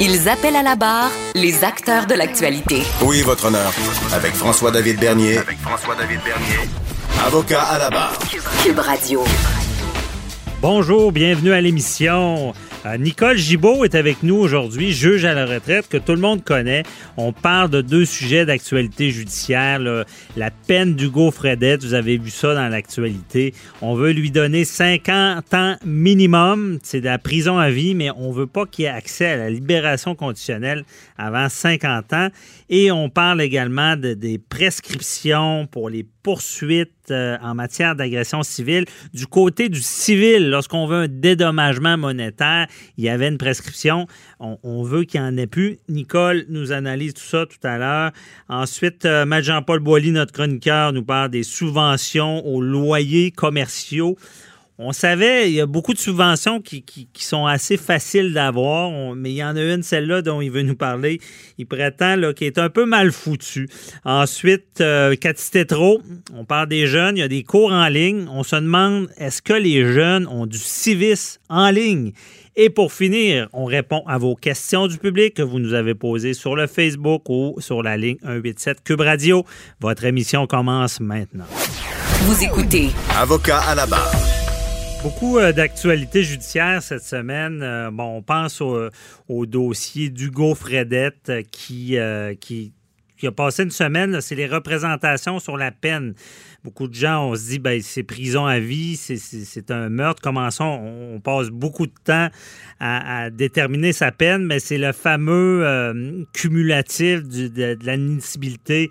Ils appellent à la barre les acteurs de l'actualité. Oui, votre honneur. Avec François-David Bernier. Avec François-David Bernier. Avocat à la barre. Cube Radio. Bonjour, bienvenue à l'émission. Euh, Nicole Gibault est avec nous aujourd'hui, juge à la retraite que tout le monde connaît. On parle de deux sujets d'actualité judiciaire. La peine d'Hugo Fredette, vous avez vu ça dans l'actualité. On veut lui donner 50 ans minimum. C'est de la prison à vie, mais on veut pas qu'il ait accès à la libération conditionnelle avant 50 ans. Et on parle également de, des prescriptions pour les poursuites euh, en matière d'agression civile. Du côté du civil, lorsqu'on veut un dédommagement monétaire, il y avait une prescription. On, veut qu'il n'y en ait plus. Nicole nous analyse tout ça tout à l'heure. Ensuite, euh, Jean-Paul Boilly, notre chroniqueur, nous parle des subventions aux loyers commerciaux on savait, il y a beaucoup de subventions qui, sont assez faciles d'avoir, mais il y en a une, celle-là, dont il veut nous parler. Il prétend qui est un peu mal foutu. Ensuite, euh, on parle des jeunes, il y a des cours en ligne. On se demande, est-ce que les jeunes ont du civisme en ligne? Et pour finir, on répond à vos questions du public que vous nous avez posées sur le Facebook ou sur la ligne 187 Cube Radio. Votre émission commence maintenant. Vous écoutez. Avocat à la barre. Beaucoup euh, d'actualités judiciaires cette semaine. Euh, bon, on pense au, dossier d'Hugo Fredette euh, qui, qui, a passé une semaine. C'est les représentations sur la peine. Beaucoup de gens, on se dit, ben, c'est prison à vie, c'est un meurtre. Commençons, on, passe beaucoup de temps à, déterminer sa peine, mais c'est le fameux cumulatif de, de l'admissibilité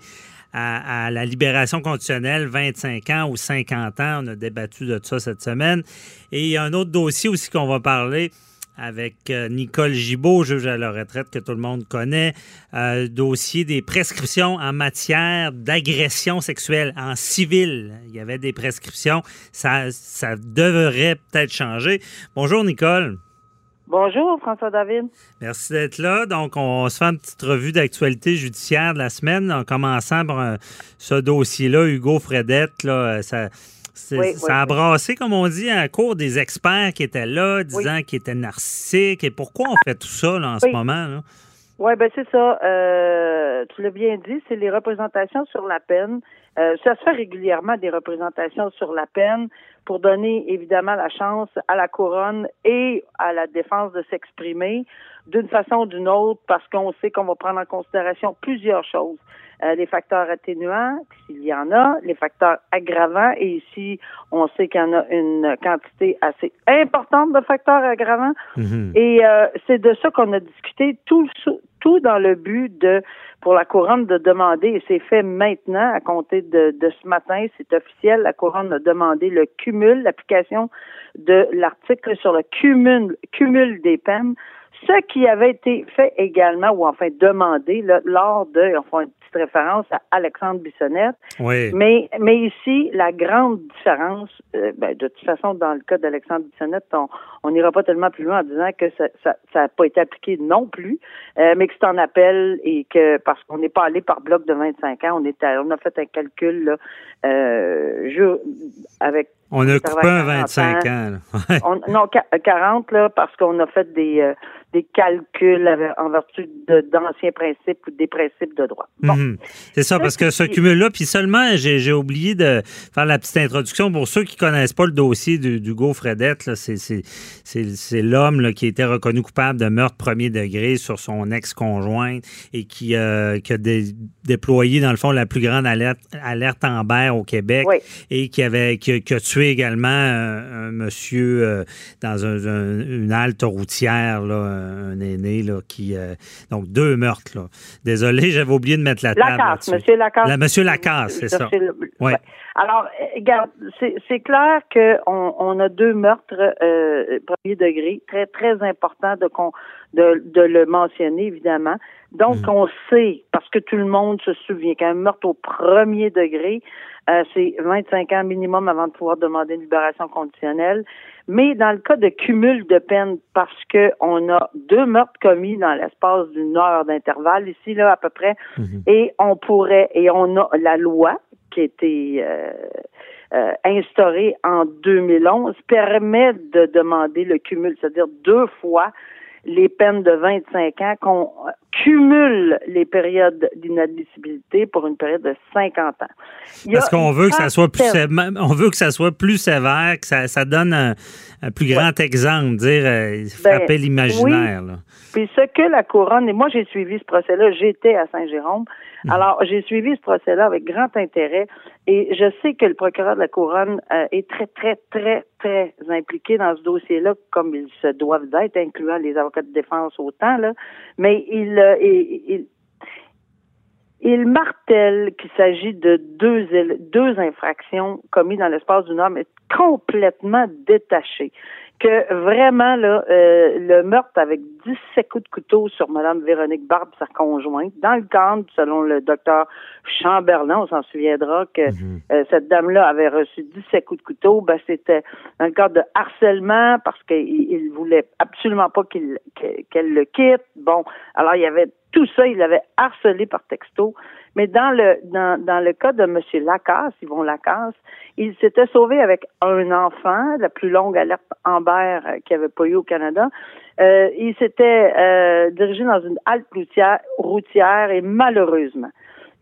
à, la libération conditionnelle, 25 ans ou 50 ans. On a débattu de ça cette semaine. Et il y a un autre dossier aussi qu'on va parler avec euh, Nicole Gibault, juge à la retraite que tout le monde connaît, euh, dossier des prescriptions en matière d'agression sexuelle en civil. Il y avait des prescriptions. Ça, ça devrait peut-être changer. Bonjour, Nicole. Bonjour, François David. Merci d'être là. Donc, on se fait une petite revue d'actualité judiciaire de la semaine en commençant par euh, ce dossier-là, Hugo Fredette. Là, euh, ça, ça a brassé, comme on dit, à cours des experts qui étaient là, disant qu'il était narcissique. Et pourquoi on fait tout ça en ce moment? Oui, ben c'est ça. Euh, tu l'as bien dit, c'est les représentations sur la peine. Euh, ça se fait régulièrement des représentations sur la peine pour donner évidemment la chance à la couronne et à la défense de s'exprimer d'une façon ou d'une autre parce qu'on sait qu'on va prendre en considération plusieurs choses. Euh, les facteurs atténuants, s'il y en a, les facteurs aggravants, et ici, on sait qu'il y en a une quantité assez importante de facteurs aggravants. Mhm. Et euh, c'est de ça qu'on a discuté, tout, tout dans le but de, pour la couronne, de demander, et c'est fait maintenant, à compter de, de ce matin, c'est officiel, la couronne a demandé le cumul, l'application de l'article sur le cumul, cumul des peines ce qui avait été fait également, ou enfin demandé, lors de, enfin, référence à Alexandre Bissonnette. Oui. Mais, mais ici, la grande différence, euh, ben, de toute façon, dans le cas d'Alexandre Bissonnette, on n'ira pas tellement plus loin en disant que ça n'a ça, pas été appliqué non plus, euh, mais que c'est en appel et que parce qu'on n'est pas allé par bloc de 25 ans, on, est on a fait un calcul là, euh, avec on a coupé un 25 ans. non, 40 là, parce qu'on a fait des, euh, des calculs en vertu d'anciens principes ou des principes de droit. Mhm. C'est ça, parce que ce cumul-là, puis seulement, j'ai oublié de faire la petite introduction pour ceux qui connaissent pas le dossier d'Hugo Fredette. C'est l'homme qui été reconnu coupable de meurtre premier degré sur son ex-conjointe et qui, euh, qui a déployé, dans le fond, la plus grande alerte, alerte Amber au Québec et qui avait qui, a tué également un, monsieur euh, dans une halte routière, là, un aîné, là, qui. Euh, donc, deux meurtres. Là. Désolé, j'avais oublié de mettre la table. Lacasse, monsieur Lacasse. La, monsieur Lacasse, c'est ça. ouais. Alors, regarde, c'est clair qu'on on a deux meurtres euh, premier degré, très, très important de, de, de le mentionner, évidemment. Donc, mm. on sait, parce que tout le monde se souvient qu'un meurtre au premier degré, euh, c'est 25 ans minimum avant de pouvoir demander une libération conditionnelle. Mais dans le cas de cumul de peine, parce que on a deux meurtres commis dans l'espace d'une heure d'intervalle, ici, là, à peu près, mm-hmm. et on pourrait, et on a la loi qui a été euh, euh, instaurée en 2011, permet de demander le cumul, c'est-à-dire deux fois les peines de 25 ans, qu'on cumule les périodes d'inadmissibilité pour une période de 50 ans. Parce qu'on veut que ça soit plus sévère, on veut que ça soit plus sévère, que ça, ça donne un, plus grand exemple, dire euh, ben, frapper l'imaginaire. Puis ce que la couronne, et moi j'ai suivi ce procès-là, j'étais à Saint-Jérôme. Alors j'ai suivi ce procès-là avec grand intérêt et je sais que le procureur de la couronne euh, est très, très, très, très impliqué dans ce dossier-là, comme ils se doivent d'être, incluant les avocats de défense autant, là, mais il, euh, il, il martèle qu'il s'agit de deux, deux infractions commises dans l'espace d'une heure, mais complètement détachées que vraiment là, euh, le meurtre avec 17 coups de couteau sur Mme Véronique Barbe, sa conjointe, dans le cadre, selon le docteur Chamberlain, on s'en souviendra que mhm. euh, cette dame-là avait reçu 17 coups de couteau, ben c'était dans le cadre de harcèlement parce qu'il il voulait absolument pas qu'il qu'elle le quitte. Bon, alors il y avait tout ça, il l'avait harcelé par texto. Mais dans le dans, dans le cas de M. Lacasse, Yvon Lacasse, il s'était sauvé avec un enfant, la plus longue alerte Amber euh, qu'il n'y avait pas eu au Canada. Euh, il s'était euh, dirigé dans une halte routière, routière et malheureusement,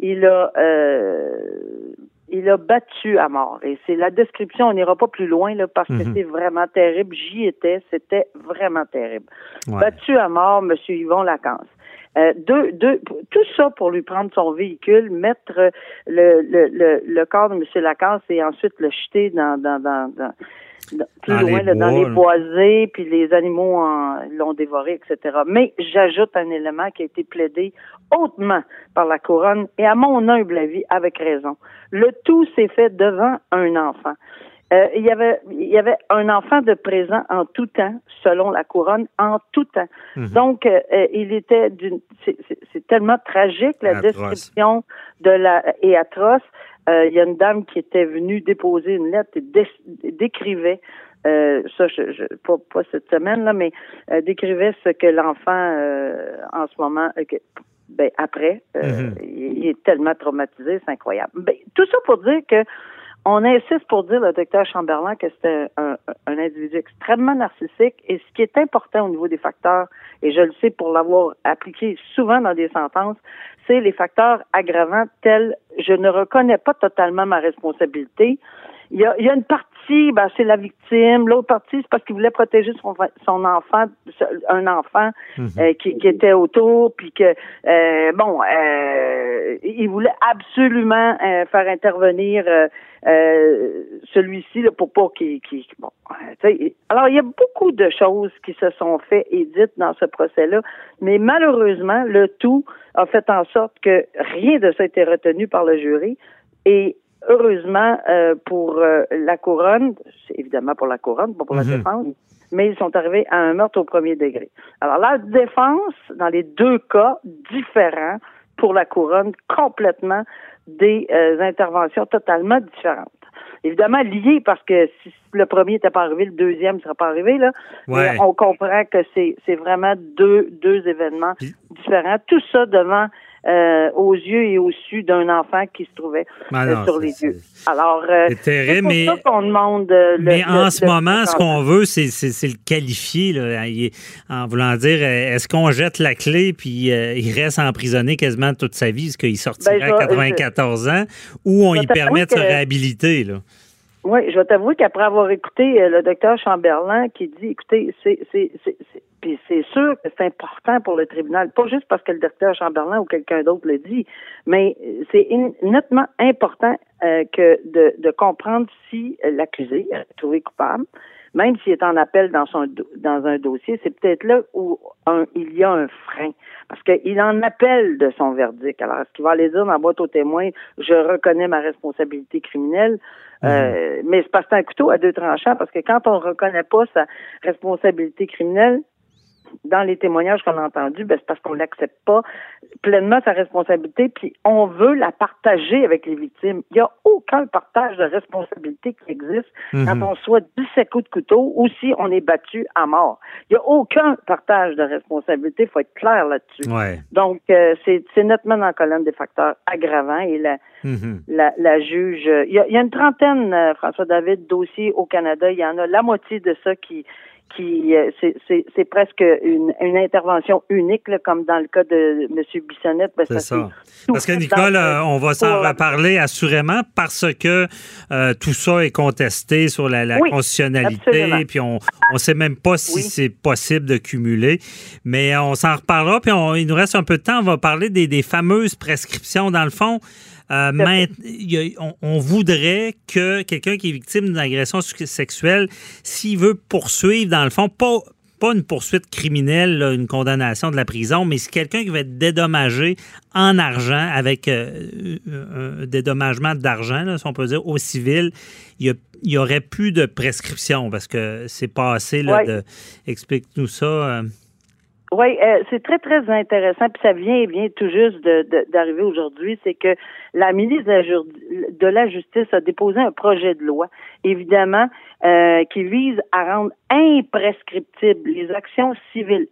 il a il a battu à mort. Et c'est la description, on n'ira pas plus loin là, parce que mhm. c'est vraiment terrible. J'y étais, c'était vraiment terrible. Battu à mort, M. Yvon Lacasse. Euh, deux, deux, tout ça pour lui prendre son véhicule, mettre le, le, le, le corps de M. Lacasse et ensuite le jeter dans, dans, dans, dans plus loin, dans les boisés, puis les animaux l'ont dévoré, etc. Mais j'ajoute un élément qui a été plaidé hautement par la couronne et à mon humble avis, avec raison. Le tout s'est fait devant un enfant. Euh, il y avait il y avait un enfant de présent en tout temps, selon la couronne, en tout temps. Mhm. Donc, euh, euh, il était d'une c'est tellement tragique la description de la et atroce. il y a une dame qui était venue déposer une lettre et décrivait ça, je, je, pas, pas cette semaine là, mais décrivait ce que l'enfant en ce moment, ben après, mhm. il, est tellement traumatisé, c'est incroyable. Ben, tout ça pour dire que on insiste pour dire, le docteur Chamberlain, que c'est un, individu extrêmement narcissique et ce qui est important au niveau des facteurs, et je le sais pour l'avoir appliqué souvent dans des sentences, c'est les facteurs aggravants tels je ne reconnais pas totalement ma responsabilité. Il y a, il y a une partie, ben, c'est la victime. L'autre partie, c'est parce qu'il voulait protéger son, son enfant, un enfant mhm. euh, qui, qui, était autour, puis que euh, bon, euh, il voulait absolument faire intervenir celui-ci là, pour pas qu'il, bon. alors il y a beaucoup de choses qui se sont faites et dites dans ce procès-là, mais malheureusement, le tout a fait en sorte que rien de ça a été retenu par le jury et heureusement euh, pour euh, la couronne, c'est évidemment pour la couronne, pas pour la mhm. défense, mais ils sont arrivés à un meurtre au premier degré. Alors la défense, dans les deux cas différents, pour la couronne, complètement des euh, interventions totalement différentes. Évidemment liées parce que si le premier n'était pas arrivé, le deuxième ne sera pas arrivé là. Mais on comprend que c'est c'est vraiment deux deux événements différents. Tout ça devant euh, aux yeux et au su d'un enfant qui se trouvait ah euh, sur les yeux. Alors, euh, c'est terrible, mais ça qu'on demande. Le, mais en ce moment, ce qu'on veut, c'est le qualifier, là, en voulant dire, est-ce qu'on jette la clé puis il reste emprisonné quasiment toute sa vie, est-ce qu'il sortira ben, à 94 ans, ou on lui permet de se réhabiliter, là? Oui, je vais t'avouer qu'après avoir écouté le docteur Chamberlain qui dit, écoutez, c'est, puis c'est sûr que c'est important pour le tribunal, pas juste parce que le docteur Chamberlain ou quelqu'un d'autre le dit, mais c'est nettement important euh, que de, de comprendre si l'accusé est trouvé coupable, même s'il est en appel dans son dans un dossier, c'est peut-être là où il y a un frein. Parce qu'il en appelle de son verdict. Alors, est-ce qu'il va aller dire dans la boîte aux témoins, je reconnais ma responsabilité criminelle? Euh, mhm. mais c'est parce que c'est un couteau à deux tranchants, parce que quand on ne reconnaît pas sa responsabilité criminelle, dans les témoignages qu'on a entendus, ben, c'est parce qu'on n'accepte pas pleinement sa responsabilité, puis on veut la partager avec les victimes. Il n'y a aucun partage de responsabilité qui existe mhm. quand on soit 17 coups de couteau ou si on est battu à mort. Il n'y a aucun partage de responsabilité, il faut être clair là-dessus. Donc, euh, c'est nettement dans la colonne des facteurs aggravants et la, mhm. la, juge... Il y, a, il y a une trentaine, euh, François David, dossiers au Canada. Il y en a la moitié de ça qui qui euh, c'est presque une, une, intervention unique, là, comme dans le cas de M. Bissonnette. Ben, c'est ça. Parce que Nicole, euh, on va s'en reparler assurément parce que euh, tout ça est contesté sur la, la constitutionnalité, puis on ne sait même pas si c'est possible de cumuler. Mais on s'en reparlera, puis il nous reste un peu de temps. On va parler des, des fameuses prescriptions. Dans le fond, euh, on, voudrait que quelqu'un qui est victime d'une agression sexuelle, s'il veut poursuivre, dans le fond, pas, pas une poursuite criminelle, une condamnation de la prison, mais c'est quelqu'un qui va être dédommagé en argent avec euh, un dédommagement d'argent, si on peut dire, au civil. Il y, aurait plus de prescription parce que c'est pas assez. Là, de... Explique-nous ça. Euh. Oui, euh, c'est très, très intéressant, puis ça vient vient tout juste d'arriver aujourd'hui, c'est que la ministre de la, Justice a déposé un projet de loi, évidemment, euh, qui vise à rendre imprescriptibles les actions civiles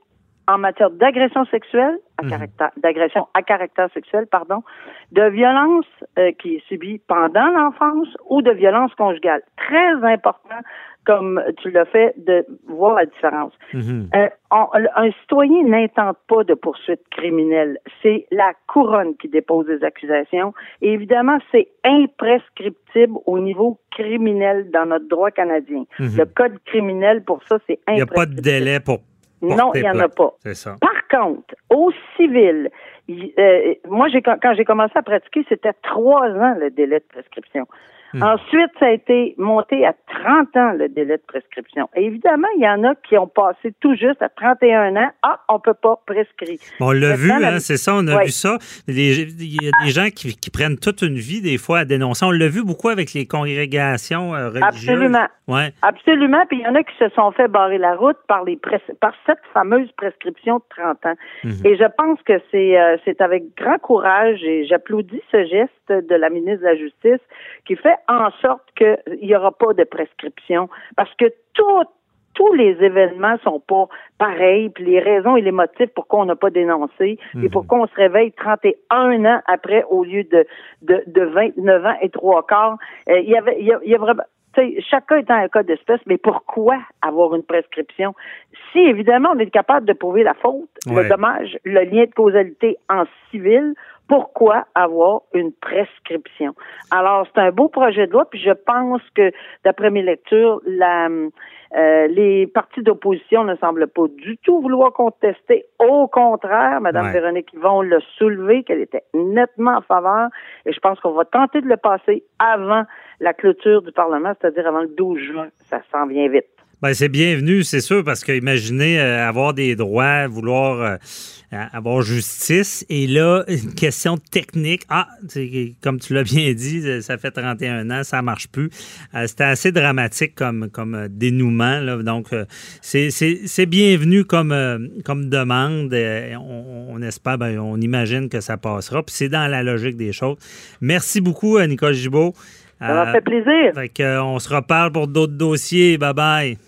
en matière d'agression sexuelle, à mhm. caractère, d'agression à caractère sexuel, pardon, de violence euh, qui est subie pendant l'enfance ou de violence conjugale. Très important comme tu l'as fait, de voir la différence. Mhm. Euh, un citoyen n'intente pas de poursuite criminelle. C'est la couronne qui dépose des accusations. Et évidemment, c'est imprescriptible au niveau criminel dans notre droit canadien. Mhm. Le code criminel, pour ça, c'est imprescriptible. Il n'y a pas de délai pour non, il n'y en a pas. Ça. Par contre, au civil, euh, moi, quand j'ai commencé à pratiquer, c'était trois ans le délai de prescription. Hmm. Ensuite, ça a été monté à 30 ans le délai de prescription. Et évidemment, il y en a qui ont passé tout juste à 31 ans. Ah, on peut pas prescrire. on l'a vu, hein, c'est ça, on a vu ça. Il y a des gens qui, prennent toute une vie, des fois, à dénoncer. On l'a vu beaucoup avec les congrégations euh, religieuses. Absolument. Ouais. Absolument. Puis il y en a qui se sont fait barrer la route par, les par cette fameuse prescription de 30 ans. Mhm. Et je pense que c'est euh, c'est avec grand courage et j'applaudis ce geste de la ministre de la Justice qui fait en sorte qu'il n'y aura pas de prescription parce que tous les événements sont pas pareils, puis les raisons et les motifs pourquoi on n'a pas dénoncé et mhm. pourquoi on se réveille 31 ans après au lieu de, de, de 29 ans et trois quarts. Euh, il y avait, il y a, vraiment, chacun étant un cas d'espèce, mais pourquoi avoir une prescription? Si évidemment on est capable de prouver la faute, le dommage, le lien de causalité en civil, pourquoi avoir une prescription? Alors, c'est un beau projet de loi, puis je pense que, d'après mes lectures, la, euh, les partis d'opposition ne semblent pas du tout vouloir contester. Au contraire, Mme Véronique Yvon l'a soulevé, qu'elle était nettement en faveur, et je pense qu'on va tenter de le passer avant la clôture du Parlement, c'est-à-dire avant le 12 juin. Ça s'en vient vite. Ben, c'est bienvenu, c'est sûr, parce que imaginez euh, avoir des droits, vouloir euh, avoir justice, et là, une question technique. Ah, comme tu l'as bien dit, euh, ça fait 31 ans, ça marche plus. C'était assez dramatique comme, comme dénouement, là, donc c'est bienvenu comme, comme demande. On, espère, ben, on imagine que ça passera, puis c'est dans la logique des choses. Merci beaucoup, Nicole Gibault. Ça m'a fait plaisir. Fait on se reparle pour d'autres dossiers. Bye bye.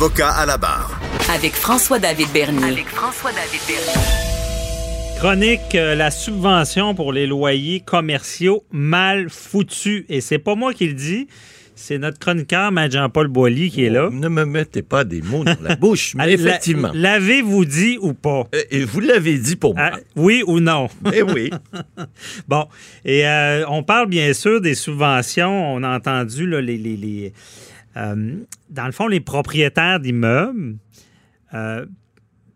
Avocat à la barre. Avec François-David Bernier. Avec François-David Bernier. Chronique euh, la subvention pour les loyers commerciaux mal foutus. Et c'est pas moi qui le dis, c'est notre chroniqueur, Maître Jean-Paul Boilly, qui est là. Ne me mettez pas des mots dans la bouche, mais effectivement. L'avez-vous dit ou pas? Euh, et vous l'avez dit pour moi. Ah, oui ou non? Eh oui. Bon, et euh, on parle bien sûr des subventions. On a entendu là, les, les- les, dans le fond, les propriétaires d'immeubles euh,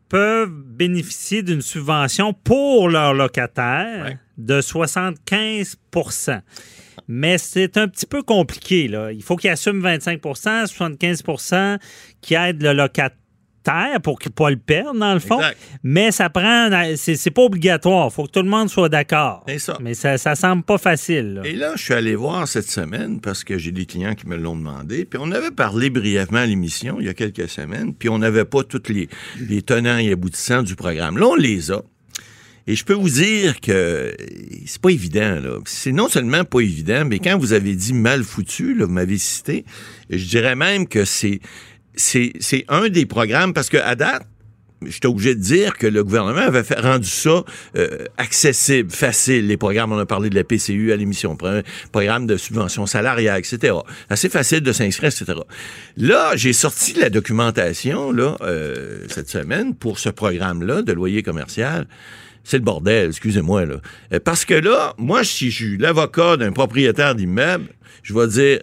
peuvent bénéficier d'une subvention pour leurs locataires Ouais. de 75% mais c'est un petit peu compliqué. Là. Il faut qu'ils assument 25% 75% qui aident le locataire pour ne pas le perdre, dans le fond. Exact. Mais ça prend. C'est pas obligatoire. Il faut que tout le monde soit d'accord. Ça. Mais ça, ça semble pas facile. là. Et là, je suis allé voir cette semaine parce que j'ai des clients qui me l'ont demandé. Puis on avait parlé brièvement à l'émission il y a quelques semaines. Puis on n'avait pas tous les, les tenants et aboutissants du programme. Là, on les a. Et je peux vous dire que c'est pas évident. là. C'est non seulement pas évident, mais quand vous avez dit mal foutu, là, vous m'avez cité, je dirais même que c'est c'est un des programmes parce que à date, J'étais obligé de dire que le gouvernement avait rendu ça euh, accessible, facile, les programmes. On a parlé de la PCU à l'émission, pro- programme de subvention salariale, etc. Assez facile de s'inscrire, etc. Là, j'ai sorti la documentation là euh, cette semaine pour ce programme-là de loyer commercial. C'est le bordel, excusez-moi. là. Euh, Parce que là, moi, si je suis l'avocat d'un propriétaire d'immeuble, je vais dire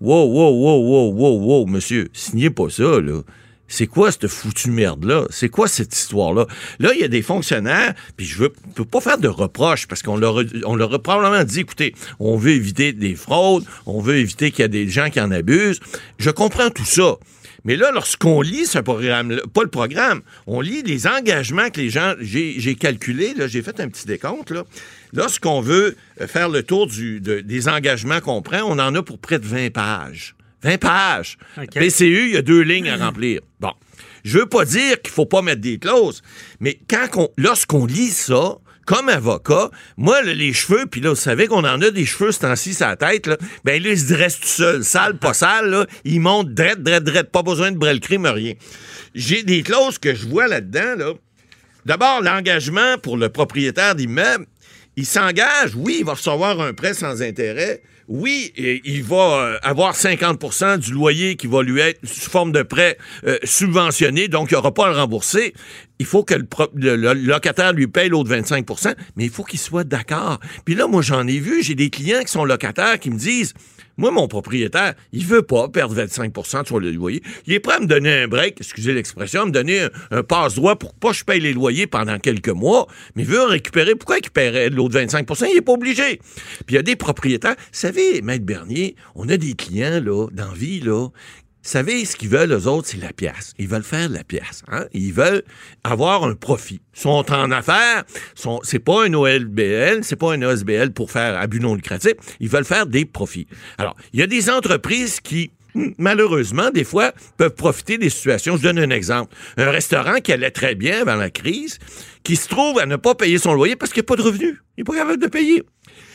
Wow, wow, wow, wow, wow, wow, monsieur, signez pas ça, là. C'est quoi cette foutue merde-là? C'est quoi cette histoire-là? Là, il y a des fonctionnaires, puis je veux, peux pas faire de reproches parce qu'on leur, on leur a probablement dit, écoutez, on veut éviter des fraudes, on veut éviter qu'il y a des gens qui en abusent. Je comprends tout ça. Mais là, lorsqu'on lit ce programme, pas le programme, on lit les engagements que les gens, j'ai calculé, j'ai fait un petit décompte, là. Lorsqu'on veut euh, faire le tour du, de- des engagements qu'on prend, on en a pour près de 20 pages. 20 pages. OK. PCU, il y a deux lignes à remplir. Bon. Je veux pas dire qu'il faut pas mettre des clauses, mais quand qu'on- lorsqu'on lit ça, comme avocat, moi, là, les cheveux, puis là, vous savez qu'on en a des cheveux ce temps-ci sur la tête, là, ben là, ils se dressent tout seuls, sale, pas sale, là, ils montent drette, drette, drette, pas besoin de brel crime, rien. J'ai des clauses que je vois là-dedans, là. D'abord, l'engagement pour le propriétaire d'immeuble, il s'engage, oui, il va recevoir un prêt sans intérêt, oui, il va euh, avoir 50% du loyer qui va lui être sous forme de prêt euh, subventionné, donc il n'aura pas à le rembourser. Il faut que le locataire lui paye l'autre 25% mais il faut qu'il soit d'accord. Puis là, moi, j'en ai vu, j'ai des clients qui sont locataires qui me disent, moi, mon propriétaire, il veut pas perdre 25% sur le loyer. Il est prêt à me donner un break, excusez l'expression, à me donner un, passe-droit pour pas que je paye les loyers pendant quelques mois, mais il veut récupérer. Pourquoi il récupérerait l'autre 25% Il est pas obligé. Puis il y a des propriétaires. Vous savez, Maître Bernier, on a des clients, là, dans là, savez, ce qu'ils veulent, eux autres, c'est la pièce. Ils veulent faire de la pièce. Hein? Ils veulent avoir un profit. Sont en affaires. Sont, c'est pas un OLBL, c'est pas un OSBL pour faire abus non lucratif. Ils veulent faire des profits. Alors, il y a des entreprises qui, malheureusement, des fois, peuvent profiter des situations. Je donne un exemple. Un restaurant qui allait très bien avant la crise, qui se trouve à ne pas payer son loyer parce qu'il n'y a pas de revenus. Il n'est pas capable de payer.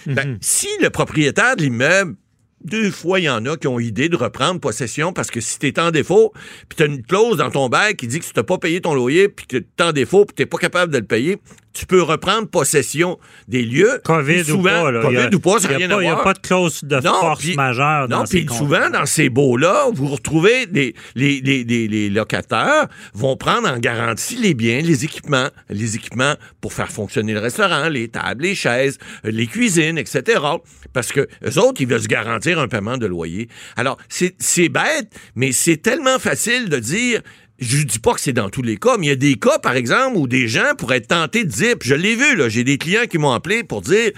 Ben, si le propriétaire de l'immeuble deux fois, il y en a qui ont idée de reprendre possession parce que si tu es en défaut, puis tu as une clause dans ton bail qui dit que tu pas payé ton loyer, puis que tu es en défaut, puis tu pas capable de le payer, tu peux reprendre possession des lieux. COVID Puis ou souvent, pas. là. COVID a- ou pas, ça n'a rien pas- à Il n'y a voir. pas de clause de Non, force puis- majeure dans Non, puis souvent, dans ces baux-là, vous retrouvez des, les, les, les, les locataires vont prendre en garantie les biens, les équipements, les équipements pour faire fonctionner le restaurant, les tables, les chaises, les cuisines, etc. Parce que eux autres, ils veulent se garantir un paiement de loyer. Alors, c'est bête, mais c'est tellement facile de dire je dis pas que c'est dans tous les cas, mais il y a des cas, par exemple, où des gens pourraient être tentés de dire, puis je l'ai vu, là, j'ai des clients qui m'ont appelé pour dire,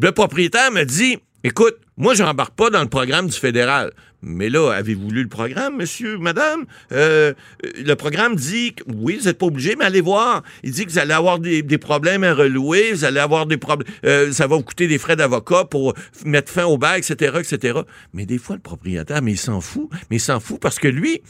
le propriétaire me dit, écoute, moi, j'embarque pas dans le programme du fédéral. Mais là, avez-vous lu le programme, monsieur, madame? Euh, le programme dit oui, vous n'êtes pas obligé, mais allez voir. Il dit que vous allez avoir des, des problèmes à relouer, vous allez avoir des problèmes, euh, ça va vous coûter des frais d'avocat pour mettre fin au bail, etc., etc. Mais des fois, le propriétaire, mais il s'en fout. Mais il s'en fout parce que lui,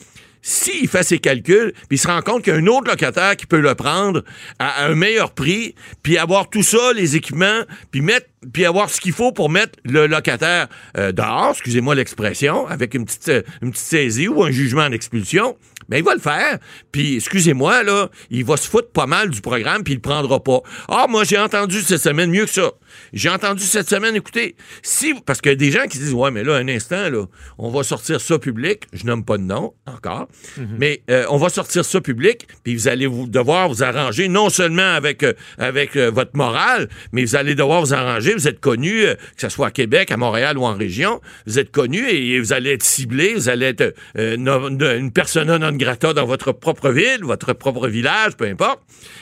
s'il fait ses calculs, puis il se rend compte qu'il y a un autre locataire qui peut le prendre à, un meilleur prix, puis avoir tout ça, les équipements, puis mettre puis avoir ce qu'il faut pour mettre le locataire euh, dehors, excusez-moi l'expression, avec une petite, euh, une petite saisie ou un jugement d'expulsion, ben il va le faire. Puis excusez-moi là, il va se foutre pas mal du programme puis il le prendra pas. Ah moi j'ai entendu cette semaine mieux que ça. J'ai entendu cette semaine, écoutez, si parce qu'il y a des gens qui disent ouais mais là un instant là, on va sortir ça public, je nomme pas de nom encore, mais euh, on va sortir ça public puis vous allez vous devoir vous arranger non seulement avec euh, avec euh, votre morale, mais vous allez devoir vous arranger, vous êtes connu que ce soit à Québec, à Montréal ou en région, vous êtes connu et, vous allez être ciblé, vous allez être une persona non grata dans votre propre ville, votre propre village, peu importe.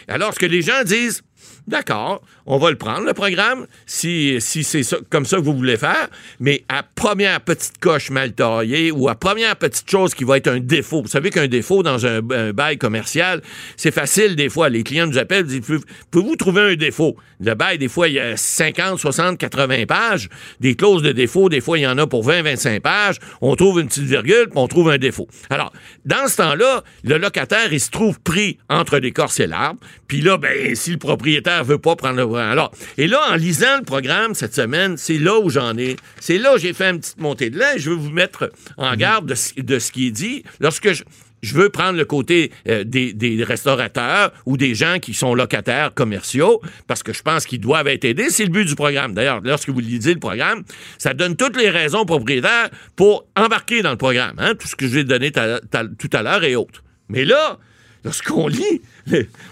Alors ce que les gens disent D'accord, on va le prendre, le programme, si, c'est comme ça que vous voulez faire, mais à première petite coche mal taillée ou à première petite chose qui va être un défaut. Vous savez qu'un défaut dans un, bail commercial, c'est facile des fois. Les clients nous appellent, disent, Pouvez- pouvez-vous trouver un défaut? Le bail, des fois, il y a 50, 60, 80 pages. Des clauses de défaut, des fois, il y en a pour 20, 25 pages. On trouve une petite virgule, puis on trouve un défaut. Alors, dans ce temps-là, le locataire, il se trouve pris entre l'écorce et l'arbre. Puis là, ben, si le propriétaire veut pas prendre le alors Et là, en lisant le programme cette semaine, c'est là où j'en ai. C'est là où j'ai fait une petite montée de lait. Je veux vous mettre en garde de, ce- de ce qui est dit. Lorsque je, je veux prendre le côté euh, des, des restaurateurs ou des gens qui sont locataires commerciaux, parce que je pense qu'ils doivent être aidés. C'est le but du programme. D'ailleurs, lorsque vous lisez le programme, ça donne toutes les raisons aux propriétaires pour embarquer dans le programme. hein, tout ce que je vais donner ta- ta- tout à l'heure et autres. Mais là, lorsqu'on lit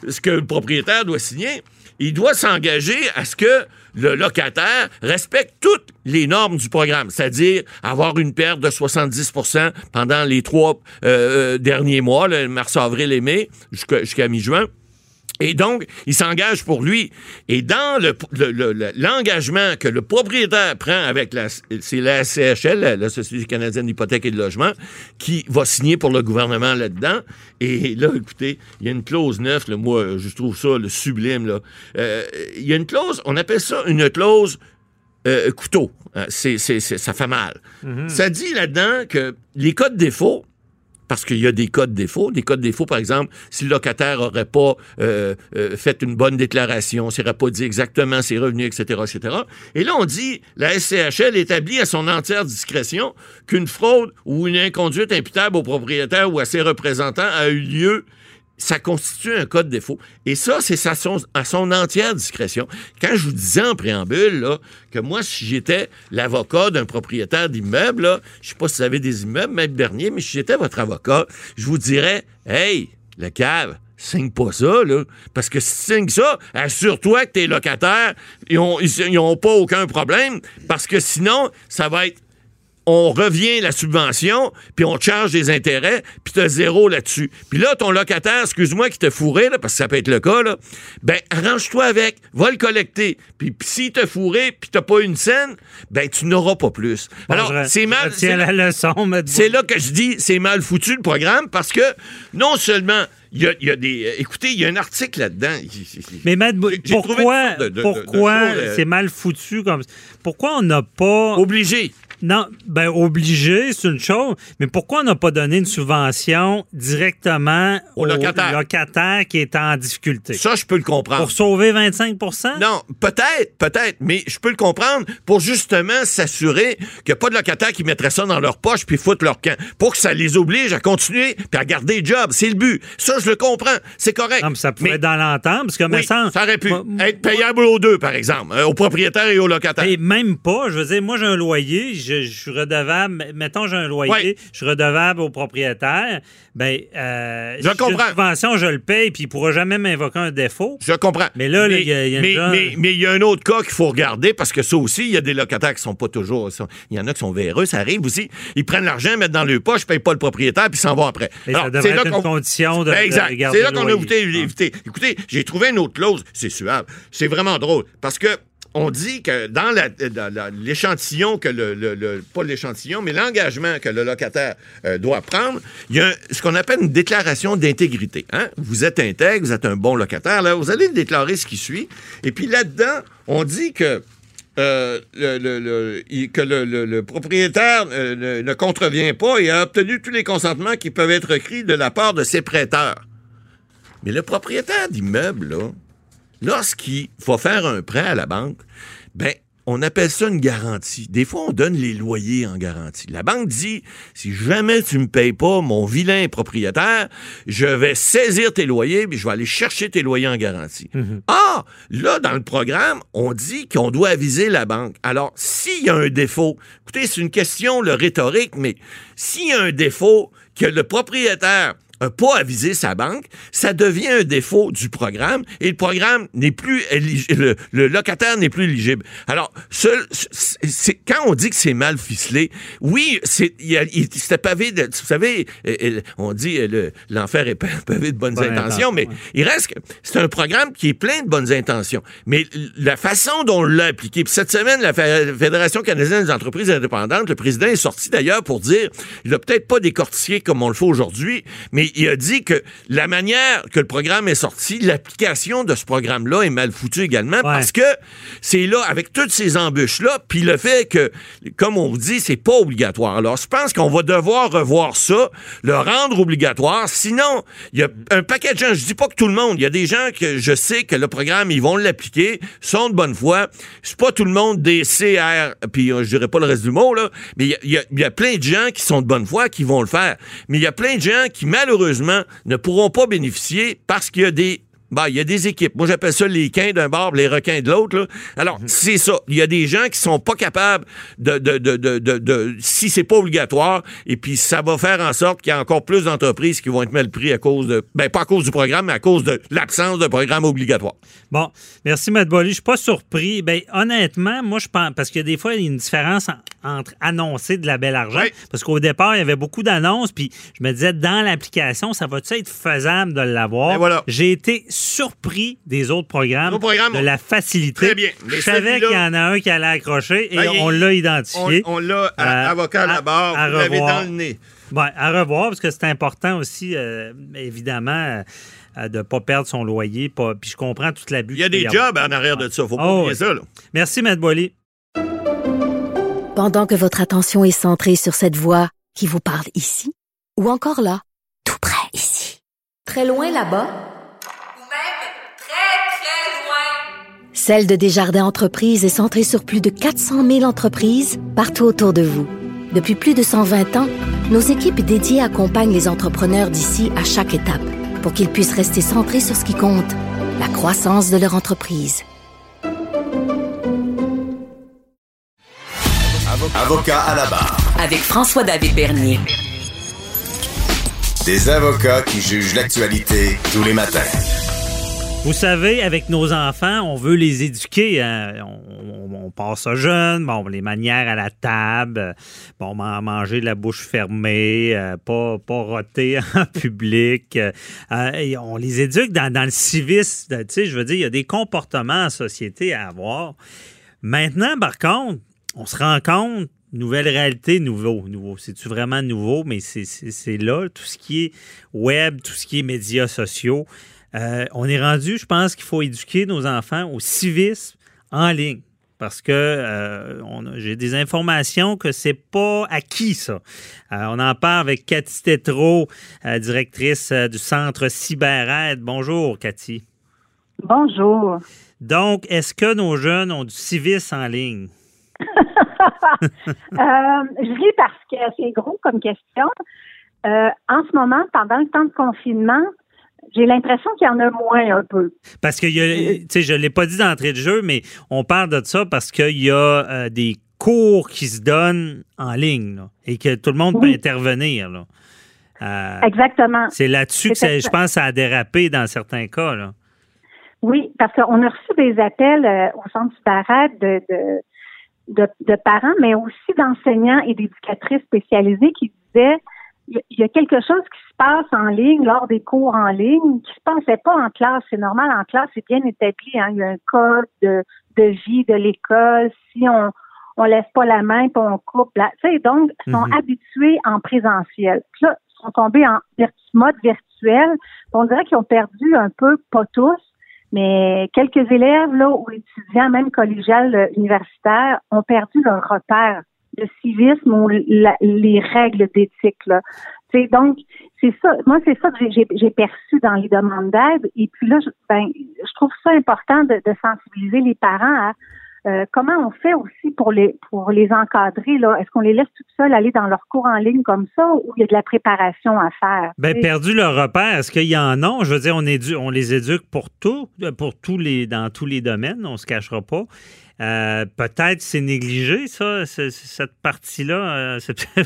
ce que le propriétaire doit signer, il doit s'engager à ce que le locataire respecte toutes les normes du programme, c'est-à-dire avoir une perte de 70% pendant les trois euh, derniers mois, le mars, avril et mai, jusqu'à mi-juin. Et donc, il s'engage pour lui. Et dans le- le- le- le- l'engagement que le propriétaire prend avec la, c'est la CHL, la, la Société canadienne d'hypothèque et de logement, qui va signer pour le gouvernement là-dedans. Et là, écoutez, il y a une clause neuve, là, moi, je trouve ça le sublime. Là. Euh, il y a une clause, on appelle ça une clause euh, couteau. Euh, c'est, ça fait mal. Ça dit là-dedans que les cas de défaut, parce qu'il y a des cas de défaut. Des cas de défaut, par exemple, si le locataire n'aurait pas euh, euh, fait une bonne déclaration, s'il n'aurait pas dit exactement ses revenus, etc., etc. Et là, on dit, la SCHL établit à son entière discrétion qu'une fraude ou une inconduite imputable au propriétaire ou à ses représentants a eu lieu ça constitue un cas de défaut. Et ça, c'est à son, entière discrétion. Quand je vous disais en préambule là, que moi, si j'étais l'avocat d'un propriétaire d'immeuble, je sais pas si vous avez des immeubles, même dernier, mais si j'étais votre avocat, je vous dirais, hey, le cave, signe pas ça, là. Parce que si tu signes ça, assure-toi que tes locataires, ils ont, ils, pas aucun problème, parce que sinon, ça va être on revient la subvention, puis on te charge des intérêts, puis tu as zéro là-dessus. Puis là, ton locataire, excuse-moi, qui t'a fourré, là, parce que ça peut être le cas, là, ben, arrange-toi avec, va le collecter. Puis s'il t'a fourré, puis t'as pas une scène, ben, tu n'auras pas plus. Alors, c'est mal... c'est- la leçon, c'est là que je dis c'est mal foutu le programme parce que non seulement il y a, il y a des. euh, écoutez, il y a un article là-dedans. Mais Matt, pourquoi, de- de- pourquoi euh, c'est mal foutu comme Pourquoi on n'a pas. Obligé. Non, ben obligé, c'est une chose, mais pourquoi on n'a pas donné une subvention directement Au locataire. locataire qui est en difficulté? Ça, je peux le comprendre. Pour sauver 25% Non, peut-être, peut-être, mais je peux le comprendre pour justement s'assurer qu'il n'y a pas de locataires qui mettraient ça dans leur poche puis foutent leur camp. Pour que ça les oblige à continuer puis à garder le job. C'est le but. Ça, je le comprends. C'est correct. Non, mais ça pourrait Mais- être dans l'entente, parce que, oui, semble- ça aurait pu Moi- être payable aux deux, par exemple, euh, aux propriétaires et aux locataires. Et même pas, je veux dire, moi j'ai un loyer, je, je suis redevable, mettons j'ai un loyer, je suis redevable au propriétaire, ben euh, Je comprends. une subvention, je le paye, puis il pourra jamais m'invoquer un défaut. Je comprends. Mais là, il y a- il y a une mais, genre- mais- mais il y a un autre cas qu'il faut regarder parce que ça aussi, il y a des locataires qui sont pas toujours. Il y en a qui sont véreux, ça arrive aussi. Ils prennent l'argent, mettent dans leur poche, payent pas le propriétaire, puis s'en vont après. Mais ça devrait là être une condition de- Ben, exact. C'est là qu'on a évité, Ah. Écoutez, j'ai trouvé une autre clause. C'est suave. C'est vraiment drôle parce que. On dit que dans la- l'échantillon que le, pas l'échantillon, mais l'engagement que le locataire euh, doit prendre, il y a ce qu'on appelle une déclaration d'intégrité. hein? Vous êtes intègre, vous êtes un bon locataire, là, vous allez déclarer ce qui suit. Et puis là-dedans, on dit que euh, le- propriétaire euh, ne, ne contrevient pas et a obtenu tous les consentements qui peuvent être requis de la part de ses prêteurs. Mais le propriétaire d'immeuble, là, lorsqu'il va faire un prêt à la banque, ben, on appelle ça une garantie. Des fois, on donne les loyers en garantie. La banque dit, si jamais tu me payes pas, mon vilain propriétaire, je vais saisir tes loyers, puis je vais aller chercher tes loyers en garantie. Ah, là, dans le programme, on dit qu'on doit aviser la banque. Alors, s'il y a un défaut, écoutez, c'est une question le rhétorique, mais s'il y a un défaut que le propriétaire pas avisé sa banque, ça devient un défaut du programme et le programme n'est plus le, le locataire n'est plus éligible. Alors, c'est quand on dit que c'est mal ficelé, oui, c'est c'était pavé de, vous savez, euh, euh, on dit euh, le- l'enfer est pa- pavé de bonnes Bonne intentions, intention, mais ouais. il reste que c'est un programme qui est plein de bonnes intentions. Mais la façon dont on l'a appliqué, puis cette semaine, la Fé- Fédération canadienne des entreprises indépendantes, le président est sorti d'ailleurs pour dire, il a peut-être pas décortiqué comme on le fait aujourd'hui, mais il a dit que la manière que le programme est sorti, l'application de ce programme-là est mal foutue également parce que c'est là, avec toutes ces embûches-là, puis le fait que, comme on vous dit, c'est pas obligatoire. Alors, je pense qu'on va devoir revoir ça, le rendre obligatoire. Sinon, il y a un paquet de gens, je dis pas que tout le monde, il y a des gens que je sais que le programme, ils vont l'appliquer, sont de bonne foi. C'est pas tout le monde des CR, puis euh, je dirais pas le reste du mot, là, mais il y a- y, y plein de gens qui sont de bonne foi qui vont le faire. Mais il y a plein de gens qui, malheureusement, ne pourront pas bénéficier parce qu'il y a des ben, il y a des équipes. Moi, j'appelle ça les quins d'un bord, les requins de l'autre. Alors, c'est ça. Il y a des gens qui sont pas capables de, de, de, de, si c'est pas obligatoire, et puis ça va faire en sorte qu'il y a encore plus d'entreprises qui vont être mal pris à cause de, ben, pas à cause du programme, mais à cause de l'absence de programme obligatoire. Bon, merci, Matt Bolly. Je suis pas surpris. Ben, honnêtement, moi, je pense, parce que des fois, il y a une différence en- entre annoncer de la belle argent, parce qu'au départ, il y avait beaucoup d'annonces, puis je me disais, dans l'application, ça va-tu être faisable de l'avoir? Et voilà. J'ai été surpris des autres programmes, de la facilité. Très bien. Mais Je savais qu'il y en a un qui allait accrocher, et Ben, on l'a identifié. On, on l'a à- Euh, avocat à la barre, à vous l'avez revoir. dans le nez. Ouais, à revoir, parce que c'est important aussi, euh, évidemment, euh, de ne pas perdre son loyer. Pas, puis je comprends toute la but. Il y a des jobs en arrière de ça. Faut pas Oh, oublier ça, là. Merci, Matt Boily. Pendant que votre attention est centrée sur cette voix qui vous parle ici, ou encore là, tout près ici, très loin là-bas, Ou même très, très loin. Celle de Desjardins Entreprises est centrée sur plus de 400 000 entreprises partout autour de vous. Depuis plus de 120 ans, nos équipes dédiées accompagnent les entrepreneurs d'ici à chaque étape pour qu'ils puissent rester centrés sur ce qui compte, la croissance de leur entreprise. Avocat à la barre. Avec François-David Bernier. Des avocats qui jugent l'actualité tous les matins. Vous savez, avec nos enfants, on veut les éduquer. hein. On, on- on passe ça jeune, bon, les manières à la table, euh, bon, man- manger la bouche fermée, euh, pas, pas roter en public. euh, euh, on les éduque dans, dans le civisme. Tu sais, je veux dire, il y a des comportements en société à avoir. Maintenant, par contre, on se rend compte, nouvelle réalité, nouveau. nouveau. C'est-tu vraiment nouveau? Mais c'est là, tout ce qui est web, tout ce qui est médias sociaux. Euh, on est rendu, je pense qu'il faut éduquer nos enfants au civisme en ligne. Parce que euh, j'ai des informations que c'est pas acquis, ça. Euh, on en parle avec Cathy Tétrault, euh, directrice du Centre CyberAide. Bonjour, Cathy. Bonjour. Donc, est-ce que nos jeunes ont du civisme en ligne? Je ris parce que c'est gros comme question. En ce moment, pendant le temps de confinement, j'ai l'impression qu'il y en a moins un peu. Parce que, a- tu sais, je ne l'ai pas dit d'entrée de jeu, mais on parle de ça parce qu'il y a euh, des cours qui se donnent en ligne là, et que tout le monde peut intervenir. là. Euh, Exactement. c'est là-dessus que ça- je pense que ça a dérapé dans certains cas. Là. Oui, parce qu'on a reçu des appels euh, au centre Cyberade de, de, de, de parents, mais aussi d'enseignants et d'éducatrices spécialisées qui disaient il y a- quelque chose qui se passe en ligne lors des cours en ligne qui se passait pas en classe. C'est normal, en classe, c'est bien établi. Hein? Il y a un code de, de vie de l'école. Si on on lève pas la main puis on coupe la, tu sais, donc ils sont Mhm. habitués en présentiel. Puis là, ils sont tombés en mode virtuel. On dirait qu'ils ont perdu un peu, pas tous, Mais quelques élèves là ou étudiants, même collégiales euh, universitaires, ont perdu leur repère, le civisme ou la- les règles d'éthique. Donc, c'est ça. Moi, c'est ça que j'ai- perçu dans les demandes d'aide. Et puis là, je, ben, je trouve ça important de, de sensibiliser les parents à euh, comment on fait aussi pour les pour les encadrer là Est-ce qu'on les laisse toutes seules aller dans leur cours en ligne comme ça ou il y a de la préparation à faire? Ben, perdu leur repère, est-ce qu'il y en a? Je veux dire, on, édu- on les éduque pour tout, pour tous les, dans tous les domaines, on se cachera pas. Euh, peut-être c'est négligé, ça, ce- cette partie-là. Euh,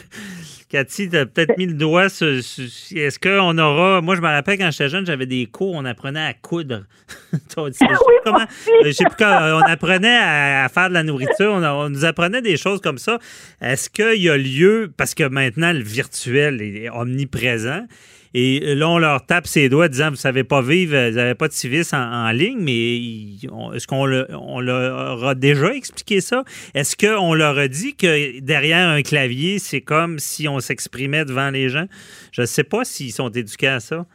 Cathy, tu as peut-être mis le doigt sur. Est-ce qu'on aura. Moi, je me rappelle quand j'étais jeune, j'avais des cours, on apprenait à coudre. Je sais Oui, plus comment- aussi. je sais plus quand- on apprenait à, à faire de la nourriture, on, a- on nous apprenait des choses comme ça. Est-ce qu'il y a lieu, parce que maintenant le virtuel est omniprésent, et là on leur tape ses doigts disant vous savez pas vivre, vous n'avez pas de civisme en, en ligne, mais est-ce qu'on le- on leur a déjà expliqué ça? Est-ce qu'on leur a dit que derrière un clavier, c'est comme si on s'exprimait devant les gens? Je ne sais pas s'ils sont éduqués à ça.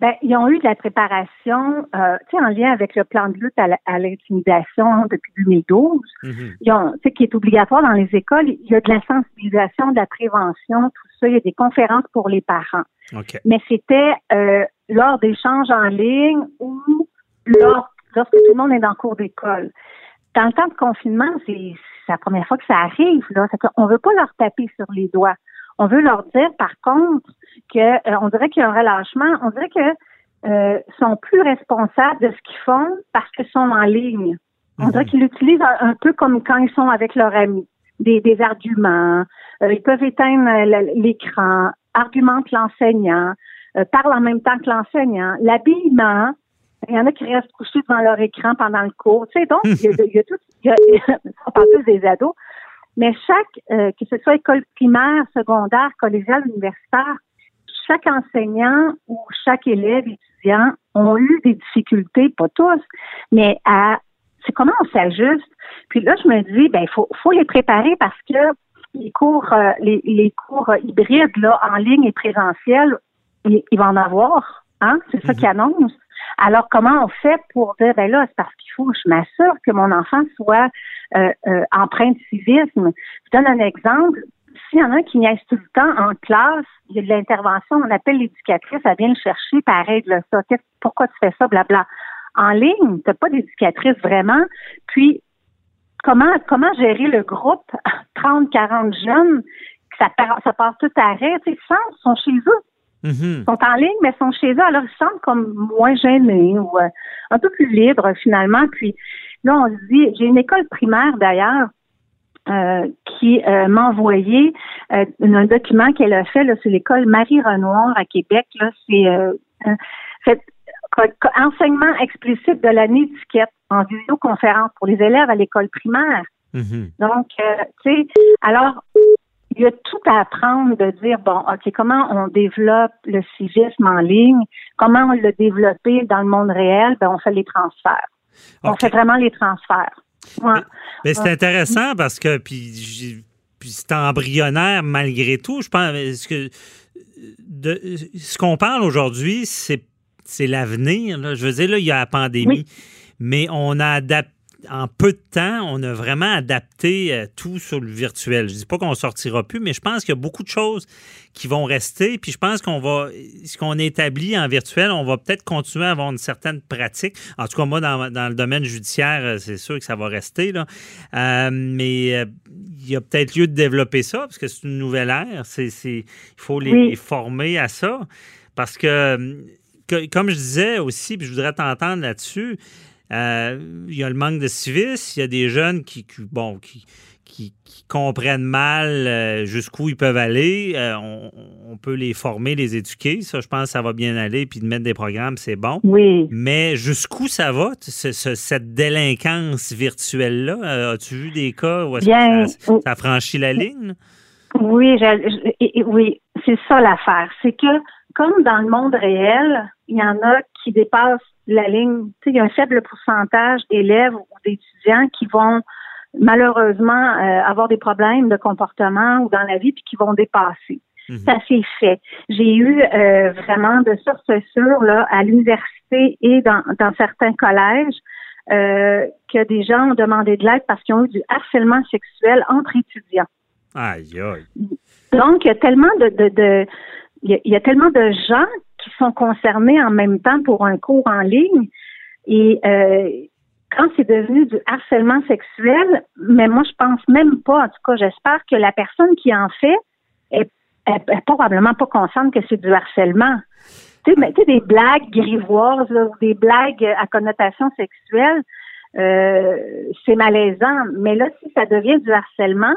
Ben, ils ont eu de la préparation, euh, tu sais, en lien avec le plan de lutte à l'intimidation depuis 2012, Mhm. ils ont, tu sais, qui est obligatoire dans les écoles. Il y a de la sensibilisation, de la prévention, tout ça. Il y a des conférences pour les parents. Mais c'était euh, lors d'échanges en ligne ou lors, lorsque tout le monde est dans le cours d'école. Dans le temps de confinement, c'est la première fois que ça arrive. Là. C'est qu'on veut pas leur taper sur les doigts. On veut leur dire, par contre, que euh, on dirait qu'il y a un relâchement. On dirait que euh, sont plus responsables de ce qu'ils font parce qu'ils sont en ligne. On dirait qu'ils l'utilisent un, un peu comme quand ils sont avec leurs amis. Des, des arguments. Euh, ils peuvent éteindre euh, l'écran, argumentent l'enseignant, euh, parlent en même temps que l'enseignant. L'habillement, il y en a qui restent couchés devant leur écran pendant le cours. Tu sais, donc, il y a, il y a tout, il y a, on parle tous des ados, mais chaque, euh, que ce soit école primaire, secondaire, collégiale, universitaire, chaque enseignant ou chaque élève, étudiant ont eu des difficultés, pas tous, mais à c'est comment on s'ajuste? Puis là, je me dis, ben, il faut, faut les préparer parce que les cours, euh, les, les cours euh, hybrides, là, en ligne et présentiel, il, il va en avoir, hein? C'est ça qu'ils annoncent. Alors, comment on fait pour dire, ben là, c'est parce qu'il faut que je m'assure que mon enfant soit euh, euh, empreint de civisme? Je donne un exemple. S'il y en a un qui niaise tout le temps en classe, il y a de l'intervention, on appelle l'éducatrice, elle vient le chercher, elle règle ça. Pourquoi tu fais ça, blabla? En ligne, tu n'as pas d'éducatrice vraiment. Puis, comment comment gérer le groupe, 30, 40 jeunes, que ça ça part tout arrêt, tu sais, ils sont chez eux. Mhm. Ils sont en ligne, mais ils sont chez eux, alors ils se sentent comme moins gênés ou euh, un peu plus libres finalement. Puis là, on se dit, j'ai une école primaire d'ailleurs euh, qui euh, m'a envoyé euh, un document qu'elle a fait là, sur l'école Marie-Renoir à Québec. Là, c'est enseignement explicite de l'année étiquette en visioconférence pour les élèves à l'école primaire. Mhm. Donc, euh, tu sais, alors, il y a tout à apprendre de dire, bon, OK, comment on développe le civisme en ligne, comment on l'a développé dans le monde réel, ben, on fait les transferts. On fait vraiment les transferts. Ouais. Mais c'est intéressant parce que puis, c'est embryonnaire malgré tout. Je pense ce que de, ce qu'on parle aujourd'hui, c'est c'est l'avenir. là. Je veux dire, là, il y a la pandémie, mais on a adapté en peu de temps, on a vraiment adapté euh, tout sur le virtuel. Je dis pas qu'on sortira plus, mais je pense qu'il y a beaucoup de choses qui vont rester. Puis je pense qu'on va, ce qu'on établit en virtuel, on va peut-être continuer à avoir une certaine pratique. En tout cas, moi, dans, dans le domaine judiciaire, euh, c'est sûr que ça va rester. Là. Euh, mais euh, il y a peut-être lieu de développer ça parce que c'est une nouvelle ère. C'est, c'est- il faut les, Oui. les former à ça. Parce que, que- comme je disais aussi, puis je voudrais t'entendre là-dessus, euh, il y a le manque de civisme, il y a des jeunes qui, qui- bon, qui, qui, qui comprennent mal euh, jusqu'où ils peuvent aller. Euh, on, on peut les former, les éduquer. Ça, je pense que ça va bien aller. Puis de mettre des programmes, c'est bon. Oui. Mais jusqu'où ça va, ce- ce- cette délinquance virtuelle-là? Euh, As-tu vu des cas où Bien, ça, ça a franchi la ligne? Oui, je- je- oui, c'est ça l'affaire. C'est que comme dans le monde réel, il y en a qui dépassent la ligne. Tu sais, il y a un faible pourcentage d'élèves ou d'étudiants qui vont malheureusement euh, avoir des problèmes de comportement ou dans la vie puis qui vont dépasser. Mhm. Ça s'est fait. J'ai eu euh, vraiment de sources sûres là, à l'université et dans, dans certains collèges euh, que des gens ont demandé de l'aide parce qu'ils ont eu du harcèlement sexuel entre étudiants. Aïe, aïe. Donc, il y a tellement de, de, de il, y a, tellement de gens qui sont concernés en même temps pour un cours en ligne. Et euh, quand c'est devenu du harcèlement sexuel, mais moi, je pense même pas, en tout cas, j'espère que la personne qui en fait est, est- probablement pas consciente que c'est du harcèlement. Tu sais, mais, tu sais, des blagues grivoises là, des blagues à connotation sexuelle, euh, c'est malaisant. Mais là, si ça devient du harcèlement,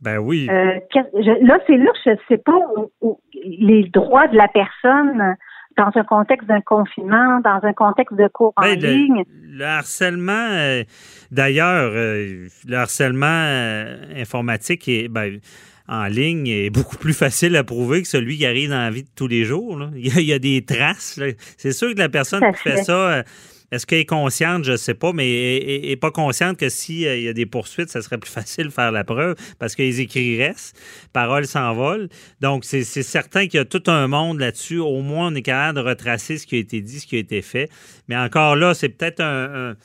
Ben oui. euh, je- là, c'est là que je ne sais pas où- où les droits de la personne dans un contexte d'un confinement, dans un contexte de cours en Ben, le- ligne. Le, harcèlement, euh, d'ailleurs, euh, le harcèlement informatique est, ben, en ligne est beaucoup plus facile à prouver que celui qui arrive dans la vie de tous les jours. là. Il, y a, il y a des traces. C'est sûr que la personne qui fait fait. ça, est-ce qu'elle est consciente, je ne sais pas, mais elle n'est pas consciente que s'il y a des poursuites, ça serait plus facile de faire la preuve parce écrits restent, paroles s'envolent. Donc, c'est c'est certain qu'il y a tout un monde là-dessus. Au moins, on est capable de retracer ce qui a été dit, ce qui a été fait. Mais encore là, c'est peut-être un-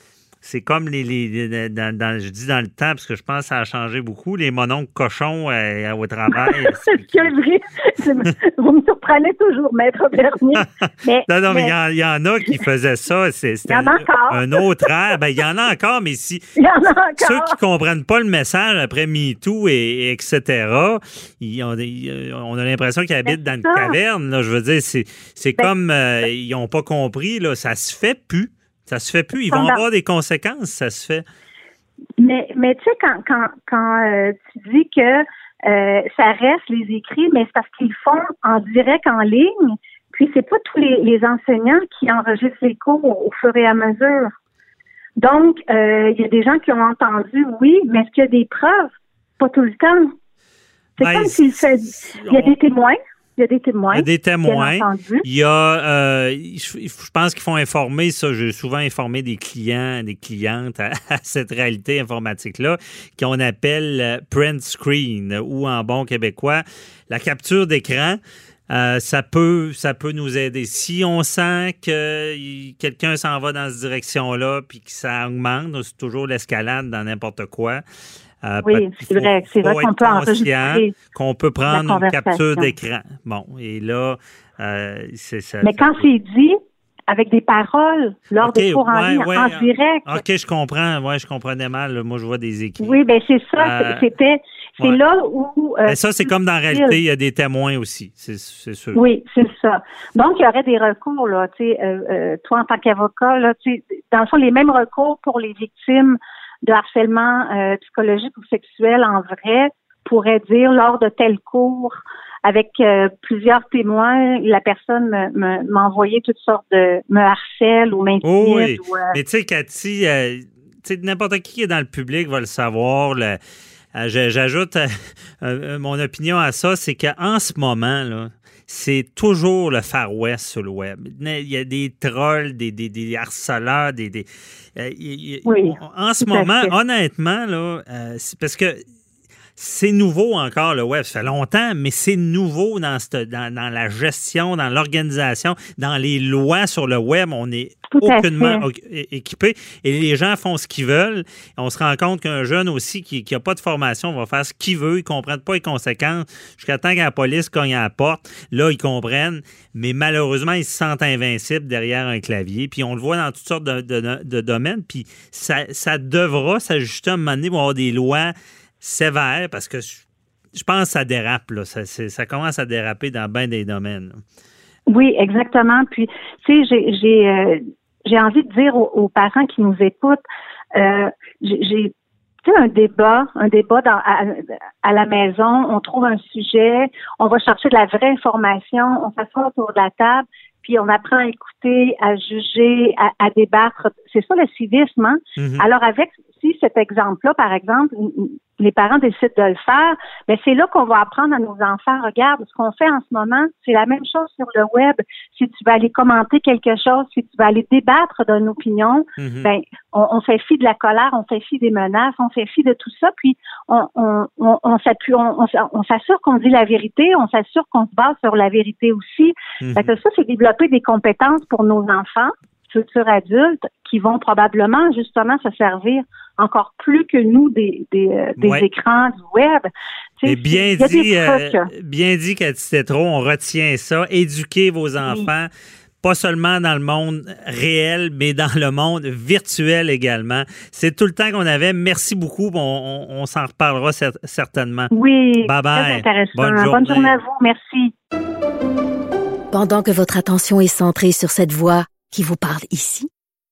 c'est comme les, les- dans, dans- je dis dans le temps parce que je pense que ça a changé beaucoup les mononcles cochons euh, au travail. C'est vrai. Vous me surprenez toujours, Maître Bernier. Mais, non, non, mais il y y, en a qui faisaient ça. C'était Il y en a encore. un autre air. Ben, il y en a encore, mais si il y en a encore. ceux qui comprennent pas le message après MeToo et, et etc., ils ont des- ils- on a l'impression qu'ils habitent dans une caverne. Là, je veux dire, c'est c'est Ben- comme euh, ils n'ont pas compris. Là, ça se fait plus. Ça se fait plus. Ils vont avoir des conséquences. Ça se fait. Mais, mais tu sais, quand, quand, quand euh, tu dis que euh, ça reste les écrits, mais c'est parce qu'ils font en direct en ligne, puis c'est pas tous les, les enseignants qui enregistrent les cours au, fur et à mesure. Donc, euh, il y a des gens qui ont entendu, oui, mais est-ce qu'il y a des preuves? Pas tout le temps. C'est Ben, comme s'il. Il y a des témoins. Il y a des témoins. Il y a des témoins. Il y a, euh, je pense qu'il faut informer ça. J'ai souvent informé des clients, des clientes à, à cette réalité informatique-là, qu'on appelle euh, print screen ou en bon québécois, la capture d'écran. Euh, ça peut, ça peut nous aider. Si on sent que quelqu'un s'en va dans cette direction-là, puis que ça augmente, c'est toujours l'escalade dans n'importe quoi. Euh, Oui, c'est vrai. C'est vrai qu'on peut enregistrer qu'on peut prendre une capture d'écran. Bon, et là, euh, c'est ça. Mais quand c'est dit avec des paroles lors des cours en ouais, ligne, ouais. en direct, OK, je comprends. Ouais, je comprenais mal. Moi, je vois des écrits. Oui, ben c'est ça. Euh, c'est- C'était, c'est ouais. là où. euh, Mais ça, c'est comme dans la réalité, il y a des témoins aussi. C'est sûr. Oui, c'est ça. Donc, il y aurait des recours, là, tu sais, euh, toi en tant qu'avocat, là, tu dans le fond, les mêmes recours pour les victimes de harcèlement euh, psychologique ou sexuel en vrai pourraient dire lors de tel cours avec euh, plusieurs témoins, la personne me- me- m'a envoyé toutes sortes de me harcèle ou m'intimide Oh oui. ou euh, Mais tu sais, Cathy, tu sais, n'importe qui qui est dans le public va le savoir. le- J'ajoute euh, euh, mon opinion à ça, c'est qu'en ce moment, là, c'est toujours le Far West sur le web. Il y a des trolls, des, des, des harceleurs, des. euh, Oui, en ce moment, fait. honnêtement, là, euh, parce que c'est nouveau encore, le web. Ça fait longtemps, mais c'est nouveau dans, cette- dans, dans la gestion, dans l'organisation, dans les lois sur le web. On est aucunement équipé et les gens font ce qu'ils veulent. On se rend compte qu'un jeune aussi qui n'a pas de formation va faire ce qu'il veut. Ils ne comprennent pas les conséquences jusqu'à temps que la police cogne à la porte. Là, ils comprennent, mais malheureusement, ils se sentent invincibles derrière un clavier. Puis on le voit dans toutes sortes de, de- de domaines. Puis ça, ça devra s'ajuster à un moment donné pour avoir des lois sévères parce que je, pense que ça dérape. Là. Ça, commence à déraper dans bien des domaines. là. Oui, exactement. Puis, tu sais, j'ai j'ai euh, j'ai envie de dire aux, aux parents qui nous écoutent, euh, j'ai un débat, un débat dans, à, à la maison, on trouve un sujet, on va chercher de la vraie information, on s'assoit autour de la table, puis on apprend à écouter, à juger, à, à débattre. C'est ça le civisme, hein? Mhm. Alors avec si cet exemple-là, par exemple, les parents décident de le faire, mais c'est là qu'on va apprendre à nos enfants, regarde, ce qu'on fait en ce moment, c'est la même chose sur le web. Si tu vas aller commenter quelque chose, si tu vas aller débattre d'une opinion, Mhm. ben, on, on fait fi de la colère, on fait fi des menaces, on fait fi de tout ça, puis on, on, on, on s'appuie, on, on, on s'assure qu'on dit la vérité, on s'assure qu'on se base sur la vérité aussi. Mhm. Fait que ça, c'est développer des compétences pour nos enfants, futurs adultes, qui vont probablement justement se servir encore plus que nous des, des, euh, des Ouais. écrans du web. Tu sais, Et bien il y a des dit, euh, bien dit, Cathy Tétrault, on retient ça. Éduquer vos enfants, pas seulement dans le monde réel, mais dans le monde virtuel également. C'est tout le temps qu'on avait. Merci beaucoup. On, on- on s'en reparlera cer- certainement. Oui, Bye bye. très intéressant. Bonne Bonne journée. journée à vous. Merci. Pendant que votre attention est centrée sur cette voix qui vous parle ici,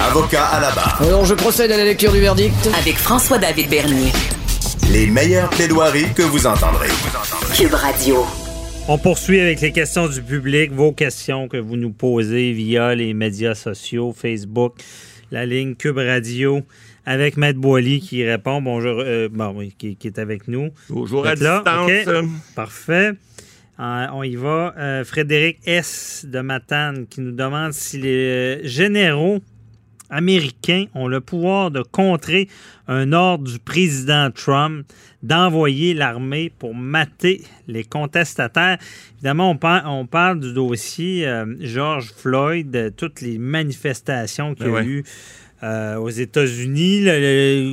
Avocat à la barre. Alors je procède à la lecture du verdict. Avec François-David Bernier. Les meilleures plaidoiries que vous entendrez. Cube Radio. On poursuit avec les questions du public, vos questions que vous nous posez via les médias sociaux, Facebook, la ligne Cube Radio, avec Maître Boily qui répond. Bonjour, euh, bon, oui, qui, qui est avec nous. Toujours Vous à là? distance. Parfait. Euh, on y va. Euh, Frédéric S. de Matane qui nous demande si les généraux américains ont le pouvoir de contrer un ordre du président Trump d'envoyer l'armée pour mater les contestataires. Évidemment, on, par- on parle du dossier euh, George Floyd, de toutes les manifestations qu'il y a Ben ouais. eu euh, aux États-Unis. Le,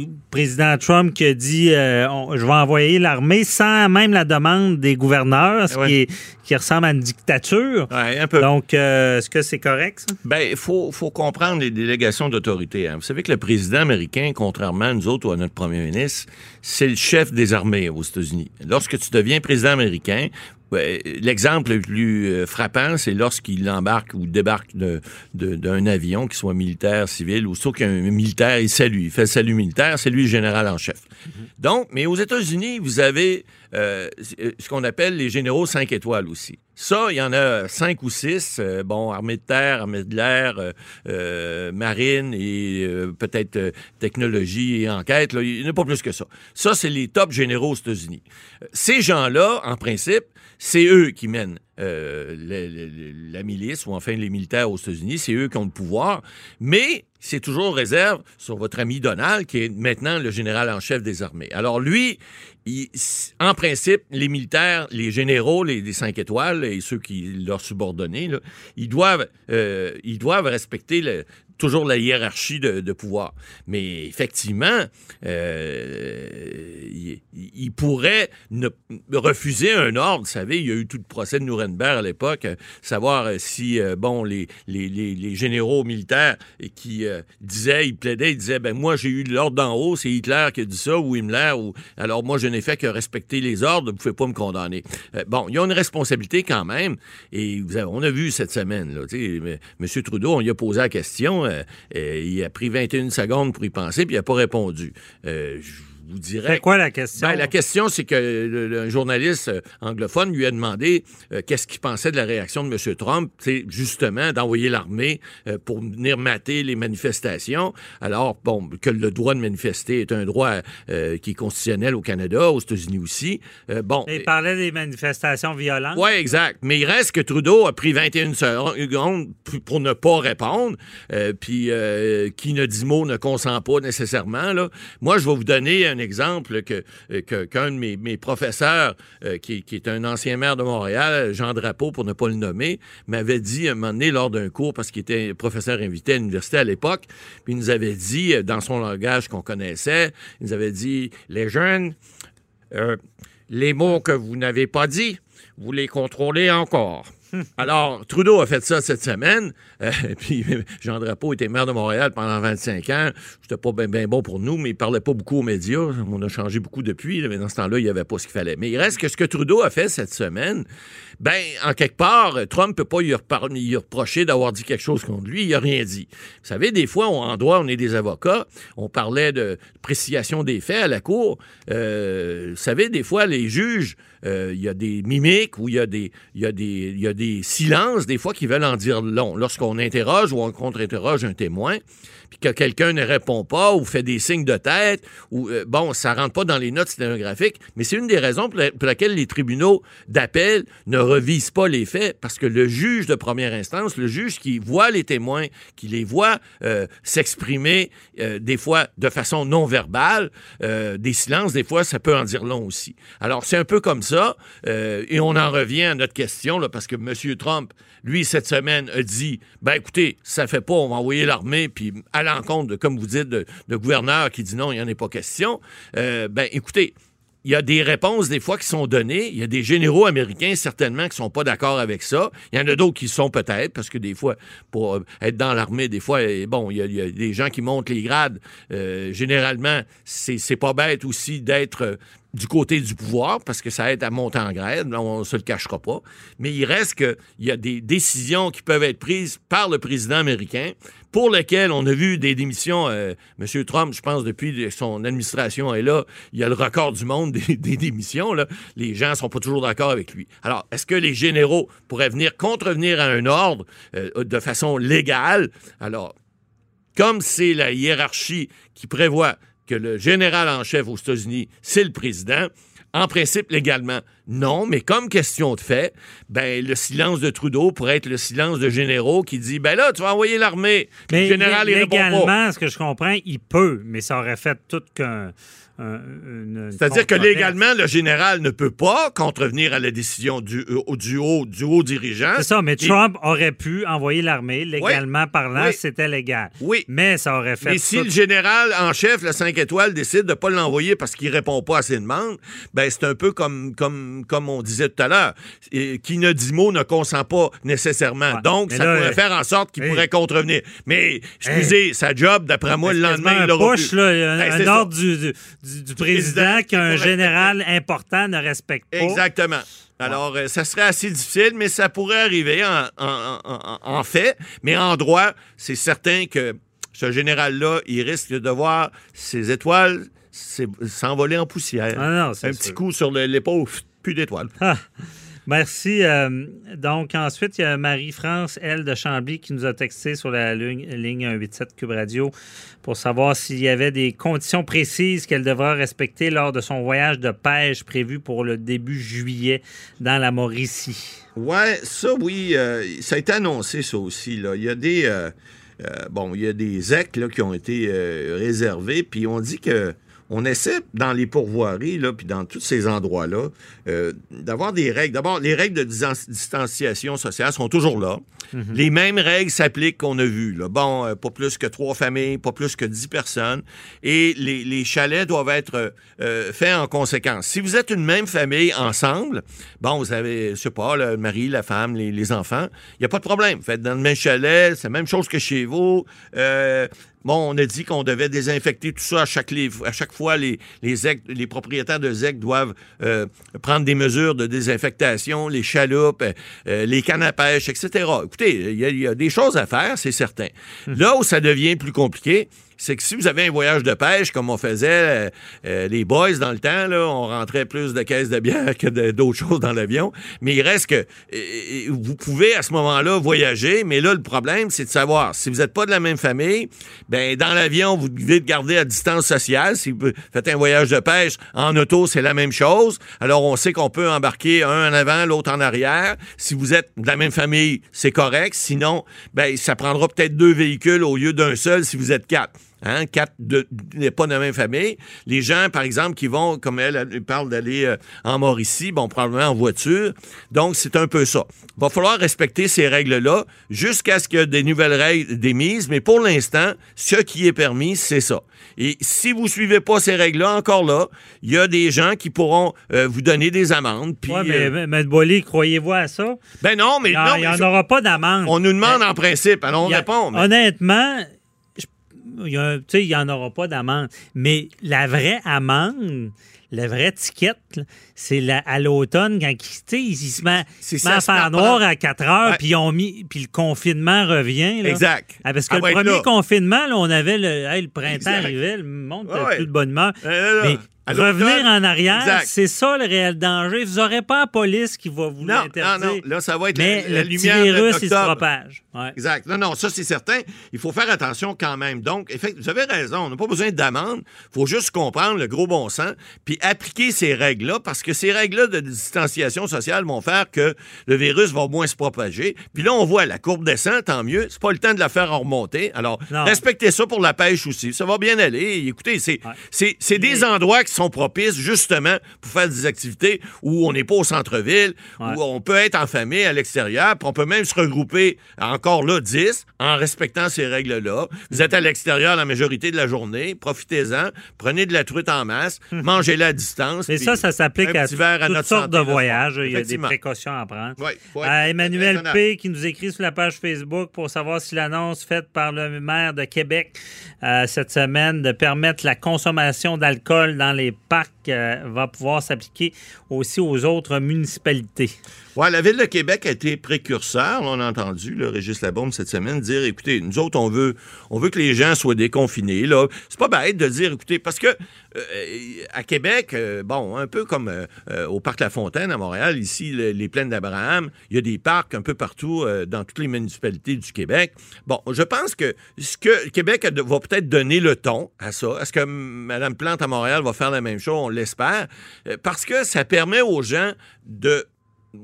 le président Trump qui a dit euh, on- je vais envoyer l'armée sans même la demande des gouverneurs, ce Ouais. qui, est- qui ressemble à une dictature. Ouais, un peu. Donc, euh, est-ce que c'est correct, ça? Ben, il faut, faut comprendre les délégations d'autorité. hein. Vous savez que le président américain, contrairement à nous autres ou à notre premier ministre, c'est le chef des armées aux États-Unis. Lorsque tu deviens président américain, l'exemple le plus euh, frappant, c'est lorsqu'il embarque ou débarque d'un avion, qu'il soit militaire, civil, ou sauf qu'un militaire, il salue, il fait le salut militaire, c'est lui le général en chef. Donc, mais aux États-Unis, vous avez euh, ce qu'on appelle les généraux 5 étoiles aussi. Ça, il y en a cinq ou six. euh, bon, armée de terre, armée de l'air, euh, euh, marine et euh, peut-être technologie et enquête. Il n'y en a pas plus que ça. Ça, c'est les top généraux aux États-Unis. Ces gens-là, en principe, c'est eux qui mènent le- la milice ou enfin les militaires aux États-Unis. C'est eux qui ont le pouvoir. Mais c'est toujours réserve sur votre ami Donald, qui est maintenant le général en chef des armées. Alors lui, en principe, les militaires, les généraux, les, les cinq étoiles et ceux qui leur subordonnés, ils doivent, euh, ils doivent respecter le- toujours la hiérarchie de, pouvoir. Mais effectivement, euh, il, pourrait ne, refuser un ordre. Vous savez, il y a eu tout le procès de Nuremberg à l'époque, euh, savoir euh, si, bon, les, généraux militaires qui disaient, ils plaidaient, ils disaient, ben moi, j'ai eu l'ordre d'en haut, c'est Hitler qui a dit ça, ou Himmler, ou alors moi, je n'ai fait que respecter les ordres, vous ne pouvez pas me condamner. Bon, il y a une responsabilité quand même, et vous avez- on a vu cette semaine, là, M. Trudeau, on lui a posé la question, il a pris 21 secondes pour y penser, puis il n'a pas répondu. Euh, vous dirais... C'est quoi la question? Ben, la question, c'est que le, journaliste euh, anglophone lui a demandé euh, qu'est-ce qu'il pensait de la réaction de M. Trump, c'est justement d'envoyer l'armée euh, pour venir mater les manifestations. Alors, bon, que le droit de manifester est un droit euh, qui est constitutionnel au Canada, aux États-Unis aussi. Bon, Il parlait des manifestations violentes. oui, exact. Mais il reste que Trudeau a pris 21 secondes pour ne pas répondre. Puis qui ne dit mot ne consent pas nécessairement. Là. Moi, je vais vous donner un exemple que que- qu'un de mes, mes professeurs, euh, qui, qui est un ancien maire de Montréal, Jean Drapeau, pour ne pas le nommer, m'avait dit un moment donné lors d'un cours, parce qu'il était professeur invité à l'université à l'époque, puis il nous avait dit, euh, dans son langage qu'on connaissait, il nous avait dit, les jeunes, euh, les mots que vous n'avez pas dit, vous les contrôlez encore. Alors, Trudeau a fait ça cette semaine. Euh, puis Jean Drapeau était maire de Montréal pendant 25 ans. C'était pas bien bon pour nous, mais il parlait pas beaucoup aux médias. On a changé beaucoup depuis, mais dans ce temps-là, il n'y avait pas ce qu'il fallait. Mais il reste que ce que Trudeau a fait cette semaine, ben, en quelque part, Trump peut pas lui, reprocher d'avoir dit quelque chose contre lui. Il a rien dit. Vous savez, des fois, on, en droit, on est des avocats. On parlait de précision des faits à la cour. Euh, vous savez, des fois, les juges, euh, il y a des mimiques ou il y a des, y y a des silences, des fois, qui veulent en dire long. Lorsqu'on interroge ou on contre-interroge un témoin, puis que quelqu'un ne répond pas ou fait des signes de tête, ou euh, bon, ça rentre pas dans les notes sténographiques, mais c'est une des raisons pour, la- laquelle les tribunaux d'appel ne revisent pas les faits, parce que le juge de première instance, le juge qui voit les témoins, qui les voit euh, s'exprimer euh, des fois de façon non verbale, des silences, des fois, ça peut en dire long aussi. Alors, c'est un peu comme ça, et on en revient à notre question, là, parce que M. Trump, lui, cette semaine, a dit, ben écoutez, ça fait pas, on va envoyer l'armée, puis à l'encontre, de, comme vous dites, de, de qui dit non, il n'y en a pas question, euh, ben écoutez, il y a des réponses des fois qui sont données. Il y a des généraux américains certainement qui sont pas d'accord avec ça. Il y en a d'autres qui sont peut-être parce que des fois pour euh, être dans l'armée, des fois bon, il y, a, des gens qui montent les grades. Euh, généralement, c'est c'est pas bête aussi d'être du côté du pouvoir parce que ça aide à monter en grade. On se le cachera pas. Mais il reste que il y a des décisions qui peuvent être prises par le président américain pour lesquelles on a vu des démissions. Euh, M. Trump, je pense, depuis son administration est là, il y a le record du monde des, démissions. Les gens sont pas toujours d'accord avec lui. Alors, est-ce que les généraux pourraient venir contrevenir à un ordre euh, de façon légale? Alors, comme c'est la hiérarchie qui prévoit que le général en chef aux États-Unis, c'est le président, en principe, légalement, non, mais comme question de fait, ben, le silence de Trudeau pourrait être le silence de généraux qui dit, ben là, tu vas envoyer l'armée. Mais le général, il répond pas. légalement, ce que je comprends, il peut, mais ça aurait fait tout qu'un. Un- C'est-à-dire que légalement, le général ne peut pas contrevenir à la décision du, euh, du, haut, du haut dirigeant. C'est ça, mais Et- Trump aurait pu envoyer l'armée, légalement parlant, Oui. c'était légal. Oui. Mais ça aurait fait. Mais si le général en chef, le 5 étoiles, décide de ne pas l'envoyer parce qu'il répond pas à ses demandes, ben c'est un peu comme, comme, comme on disait tout à l'heure. Qui ne dit mot ne consent pas nécessairement. Ouais. Donc, Mais ça là, pourrait euh, faire en sorte qu'il hey. pourrait contrevenir. Mais, excusez, sa job, d'après moi, le lendemain, il un l'aura là, un, Ben, un ordre du, du- du- du président Président qu'un général important ne respecte pas. Exactement. Alors, euh, ça serait assez difficile, mais ça pourrait arriver en, en- en- en fait. Mais en droit, c'est certain que ce général-là, il risque de voir ses étoiles s'envoler en poussière. Ah non, Un sûr. petit coup sur le- l'épaule, plus d'étoiles. Ah, merci. euh, donc, ensuite, il y a Marie-France, elle, de Chambly, qui nous a texté sur la ligne, ligne 187 Cube Radio pour savoir s'il y avait des conditions précises qu'elle devra respecter lors de son voyage de pêche prévu pour le début juillet dans la Mauricie. Ouais, ça, oui, euh, ça a été annoncé, ça aussi. Là. Il y a des. euh, bon, il y a des là, qui ont été réservés, puis on dit que. On essaie dans les pourvoiries, là, puis dans tous ces endroits-là, euh, d'avoir des règles. D'abord, les règles de distanciation sociale sont toujours là. Les mêmes règles s'appliquent qu'on a vues. Là. Bon, euh, pas plus que trois familles, pas plus que dix personnes. Et les, les chalets doivent être euh, faits en conséquence. Si vous êtes une même famille ensemble, bon, vous avez, je sais pas, le mari, la femme, les, les enfants, il n'y a pas de problème. Faites dans le même chalet, c'est la même chose que chez vous. Bon, on a dit qu'on devait désinfecter tout ça à chaque, les- à chaque fois. Les, les, ZEC les propriétaires de ZEC doivent euh, prendre des mesures de désinfectation, les chaloupes, euh, euh, les cannes à pêche, etc. Écoutez, il y, a- il y a des choses à faire, c'est certain. Là où ça devient plus compliqué, c'est que si vous avez un voyage de pêche, comme on faisait euh, euh, les boys dans le temps, on rentrait plus de caisses de bière que d'autres choses dans l'avion. Mais il reste que euh, vous pouvez à ce moment-là voyager, mais là, le problème, c'est de savoir si vous n'êtes pas de la même famille, ben dans l'avion, vous devez garder à distance sociale. Si vous faites un voyage de pêche en auto, c'est la même chose. Alors, on sait qu'on peut embarquer un en avant, l'autre en arrière. Si vous êtes de la même famille, c'est correct. Sinon, ben ça prendra peut-être deux véhicules au lieu d'un seul si vous êtes quatre. Hein, quatre de, pas de la même famille. Les gens, par exemple, qui vont, comme elle, elle parle d'aller euh, en Mauricie, bon, probablement en voiture. Donc, c'est un peu ça. Va falloir respecter ces règles-là jusqu'à ce qu'il y ait des nouvelles règles démises, mais pour l'instant, ce qui est permis, c'est ça. Et si vous suivez pas ces règles-là, encore là, il y a des gens qui pourront euh, vous donner des amendes. Ouais, mais, euh, mais croyez-vous à ça? ben non, mais Il non, n'y en aura pas d'amende. on nous demande en principe, alors on a- répond. mais- Honnêtement, il y a- tu sais, il n'y en aura pas d'amende. Mais la vraie amende, la vraie ticket, c'est la- à l'automne, quand il, tu sais, il se met, c'est il se met à faire noir à 4 heures, puis, ils ont mis, puis le confinement revient. là. Exact. Ah, parce que va le premier là. confinement, là, on avait le, hey, le printemps Exact. arrivait, le monde Ouais, était ouais. plus de bonne humeur. Mais revenir en arrière, c'est ça le réel danger. Vous n'aurez pas la police qui va vous l'interdire. non, non. Là, ça va être Mais la, la le petit virus, il se propage. Ouais. Exact. Non, non, ça, c'est certain. Il faut faire attention quand même. Donc, effectivement, vous avez raison. On n'a pas besoin d'amende. Il faut juste comprendre le gros bon sens puis appliquer ces règles-là parce que ces règles-là de distanciation sociale vont faire que le virus va moins se propager. Puis là, on voit la courbe descend, tant mieux. C'est pas le temps de la faire remonter. Alors, Non. respectez ça pour la pêche aussi. Ça va bien aller. Écoutez, c'est des endroits qui sont propices justement pour faire des activités où on n'est pas au centre-ville, Ouais. où on peut être en famille à l'extérieur, puis on peut même se regrouper encore là 10 en respectant ces règles-là. Vous êtes à l'extérieur la majorité de la journée, profitez-en, prenez de la truite en masse, mangez-la à distance. Mais puis ça, ça s'applique à, à toutes notre sortes de voyages. Il y a des précautions à prendre. Oui, être Euh, Emmanuel. P. qui nous écrit sur la page Facebook pour savoir si l'annonce faite par le maire de Québec euh, cette semaine de permettre la consommation d'alcool dans les parcs euh, va pouvoir s'appliquer aussi aux autres municipalités. Ouais, la Ville de Québec a été précurseur. On a entendu le Régis Labombe cette semaine dire écoutez, nous autres, on veut, on veut que les gens soient déconfinés. C'est pas bête de dire écoutez, parce que euh, à Québec, euh, bon, un peu comme au Parc La Fontaine à Montréal, ici, le- les plaines d'Abraham, il y a des parcs un peu partout dans toutes les municipalités du Québec. Bon, je pense que ce que Québec va peut-être donner le ton à ça. Est-ce que Mme Plante à Montréal va faire la même chose? L'espère. Euh, Parce que ça permet aux gens de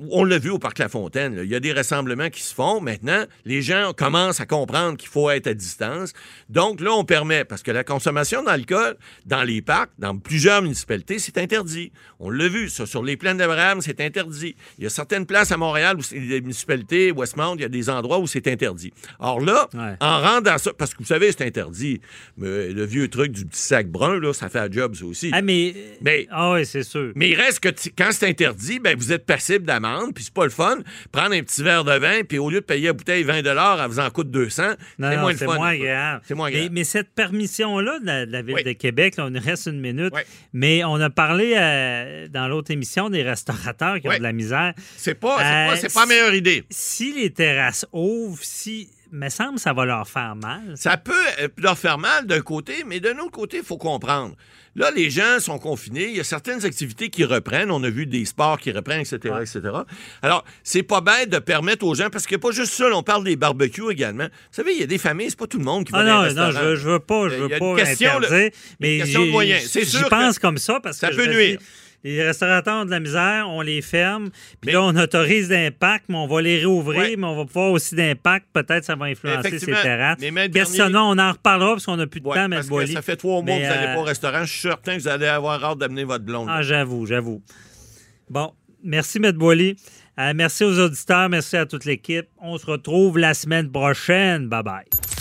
on l'a vu au Parc La Fontaine, là. il y a des rassemblements qui se font. Maintenant, les gens commencent à comprendre qu'il faut être à distance. Donc là, on permet, parce que la consommation d'alcool dans les parcs, dans plusieurs municipalités, c'est interdit. On l'a vu, ça, sur les plaines d'Abraham, c'est interdit. Il y a certaines places à Montréal, où c'est des municipalités, Westmount, il y a des endroits où c'est interdit. Or là, Ouais. en rendant ça, parce que vous savez, c'est interdit, mais le vieux truc du petit sac brun, là, ça fait un job, ça aussi. Ah, mais. Mais- Ah, oui, c'est sûr. Mais il reste que quand c'est interdit, ben vous êtes passible d'amende, puis c'est pas le fun. Prendre un petit verre de vin, puis au lieu de payer la bouteille 20 elle vous en coûte 200. Non, c'est moins le c'est fun. moins agréable. C'est moins Mais, agréable. mais cette permission-là de la, de la Ville Oui. de Québec, là, on reste une minute, Oui. mais on a parlé euh, dans l'autre émission des restaurateurs qui ont de la misère. C'est pas, Euh, pas, c'est pas la meilleure idée. Si les terrasses ouvrent, si, me semble, ça va leur faire mal. Ça peut euh, leur faire mal d'un côté, mais d'un autre côté, il faut comprendre. Là, les gens sont confinés. Il y a certaines activités qui reprennent. On a vu des sports qui reprennent, etc., etc. Alors, c'est pas bête de permettre aux gens, parce a pas juste ça. on parle des barbecues également. Vous savez, il y a des familles, c'est pas tout le monde qui va Ah dans non, les non, je, je veux pas, je Il y veux a pas une question, interdire, mais question de moyens. C'est sûr que pense comme ça parce ça que peut je nuire. dis, les restaurateurs ont de la misère, on les ferme, puis Mais- là, on autorise d'impact, mais on va les réouvrir, Ouais. mais on va pouvoir aussi d'impact, peut-être ça va influencer ces terrasses. Mais Questionnons, on en reparlera parce qu'on n'a plus de Ouais, temps, parce M. que ça fait trois mois que vous n'allez euh, pas au restaurant. Je suis certain que vous allez avoir hâte d'amener votre blonde. Ah, j'avoue, j'avoue. Bon, merci, M. Boily. Euh, merci aux auditeurs, merci à toute l'équipe. On se retrouve la semaine prochaine. Bye-bye.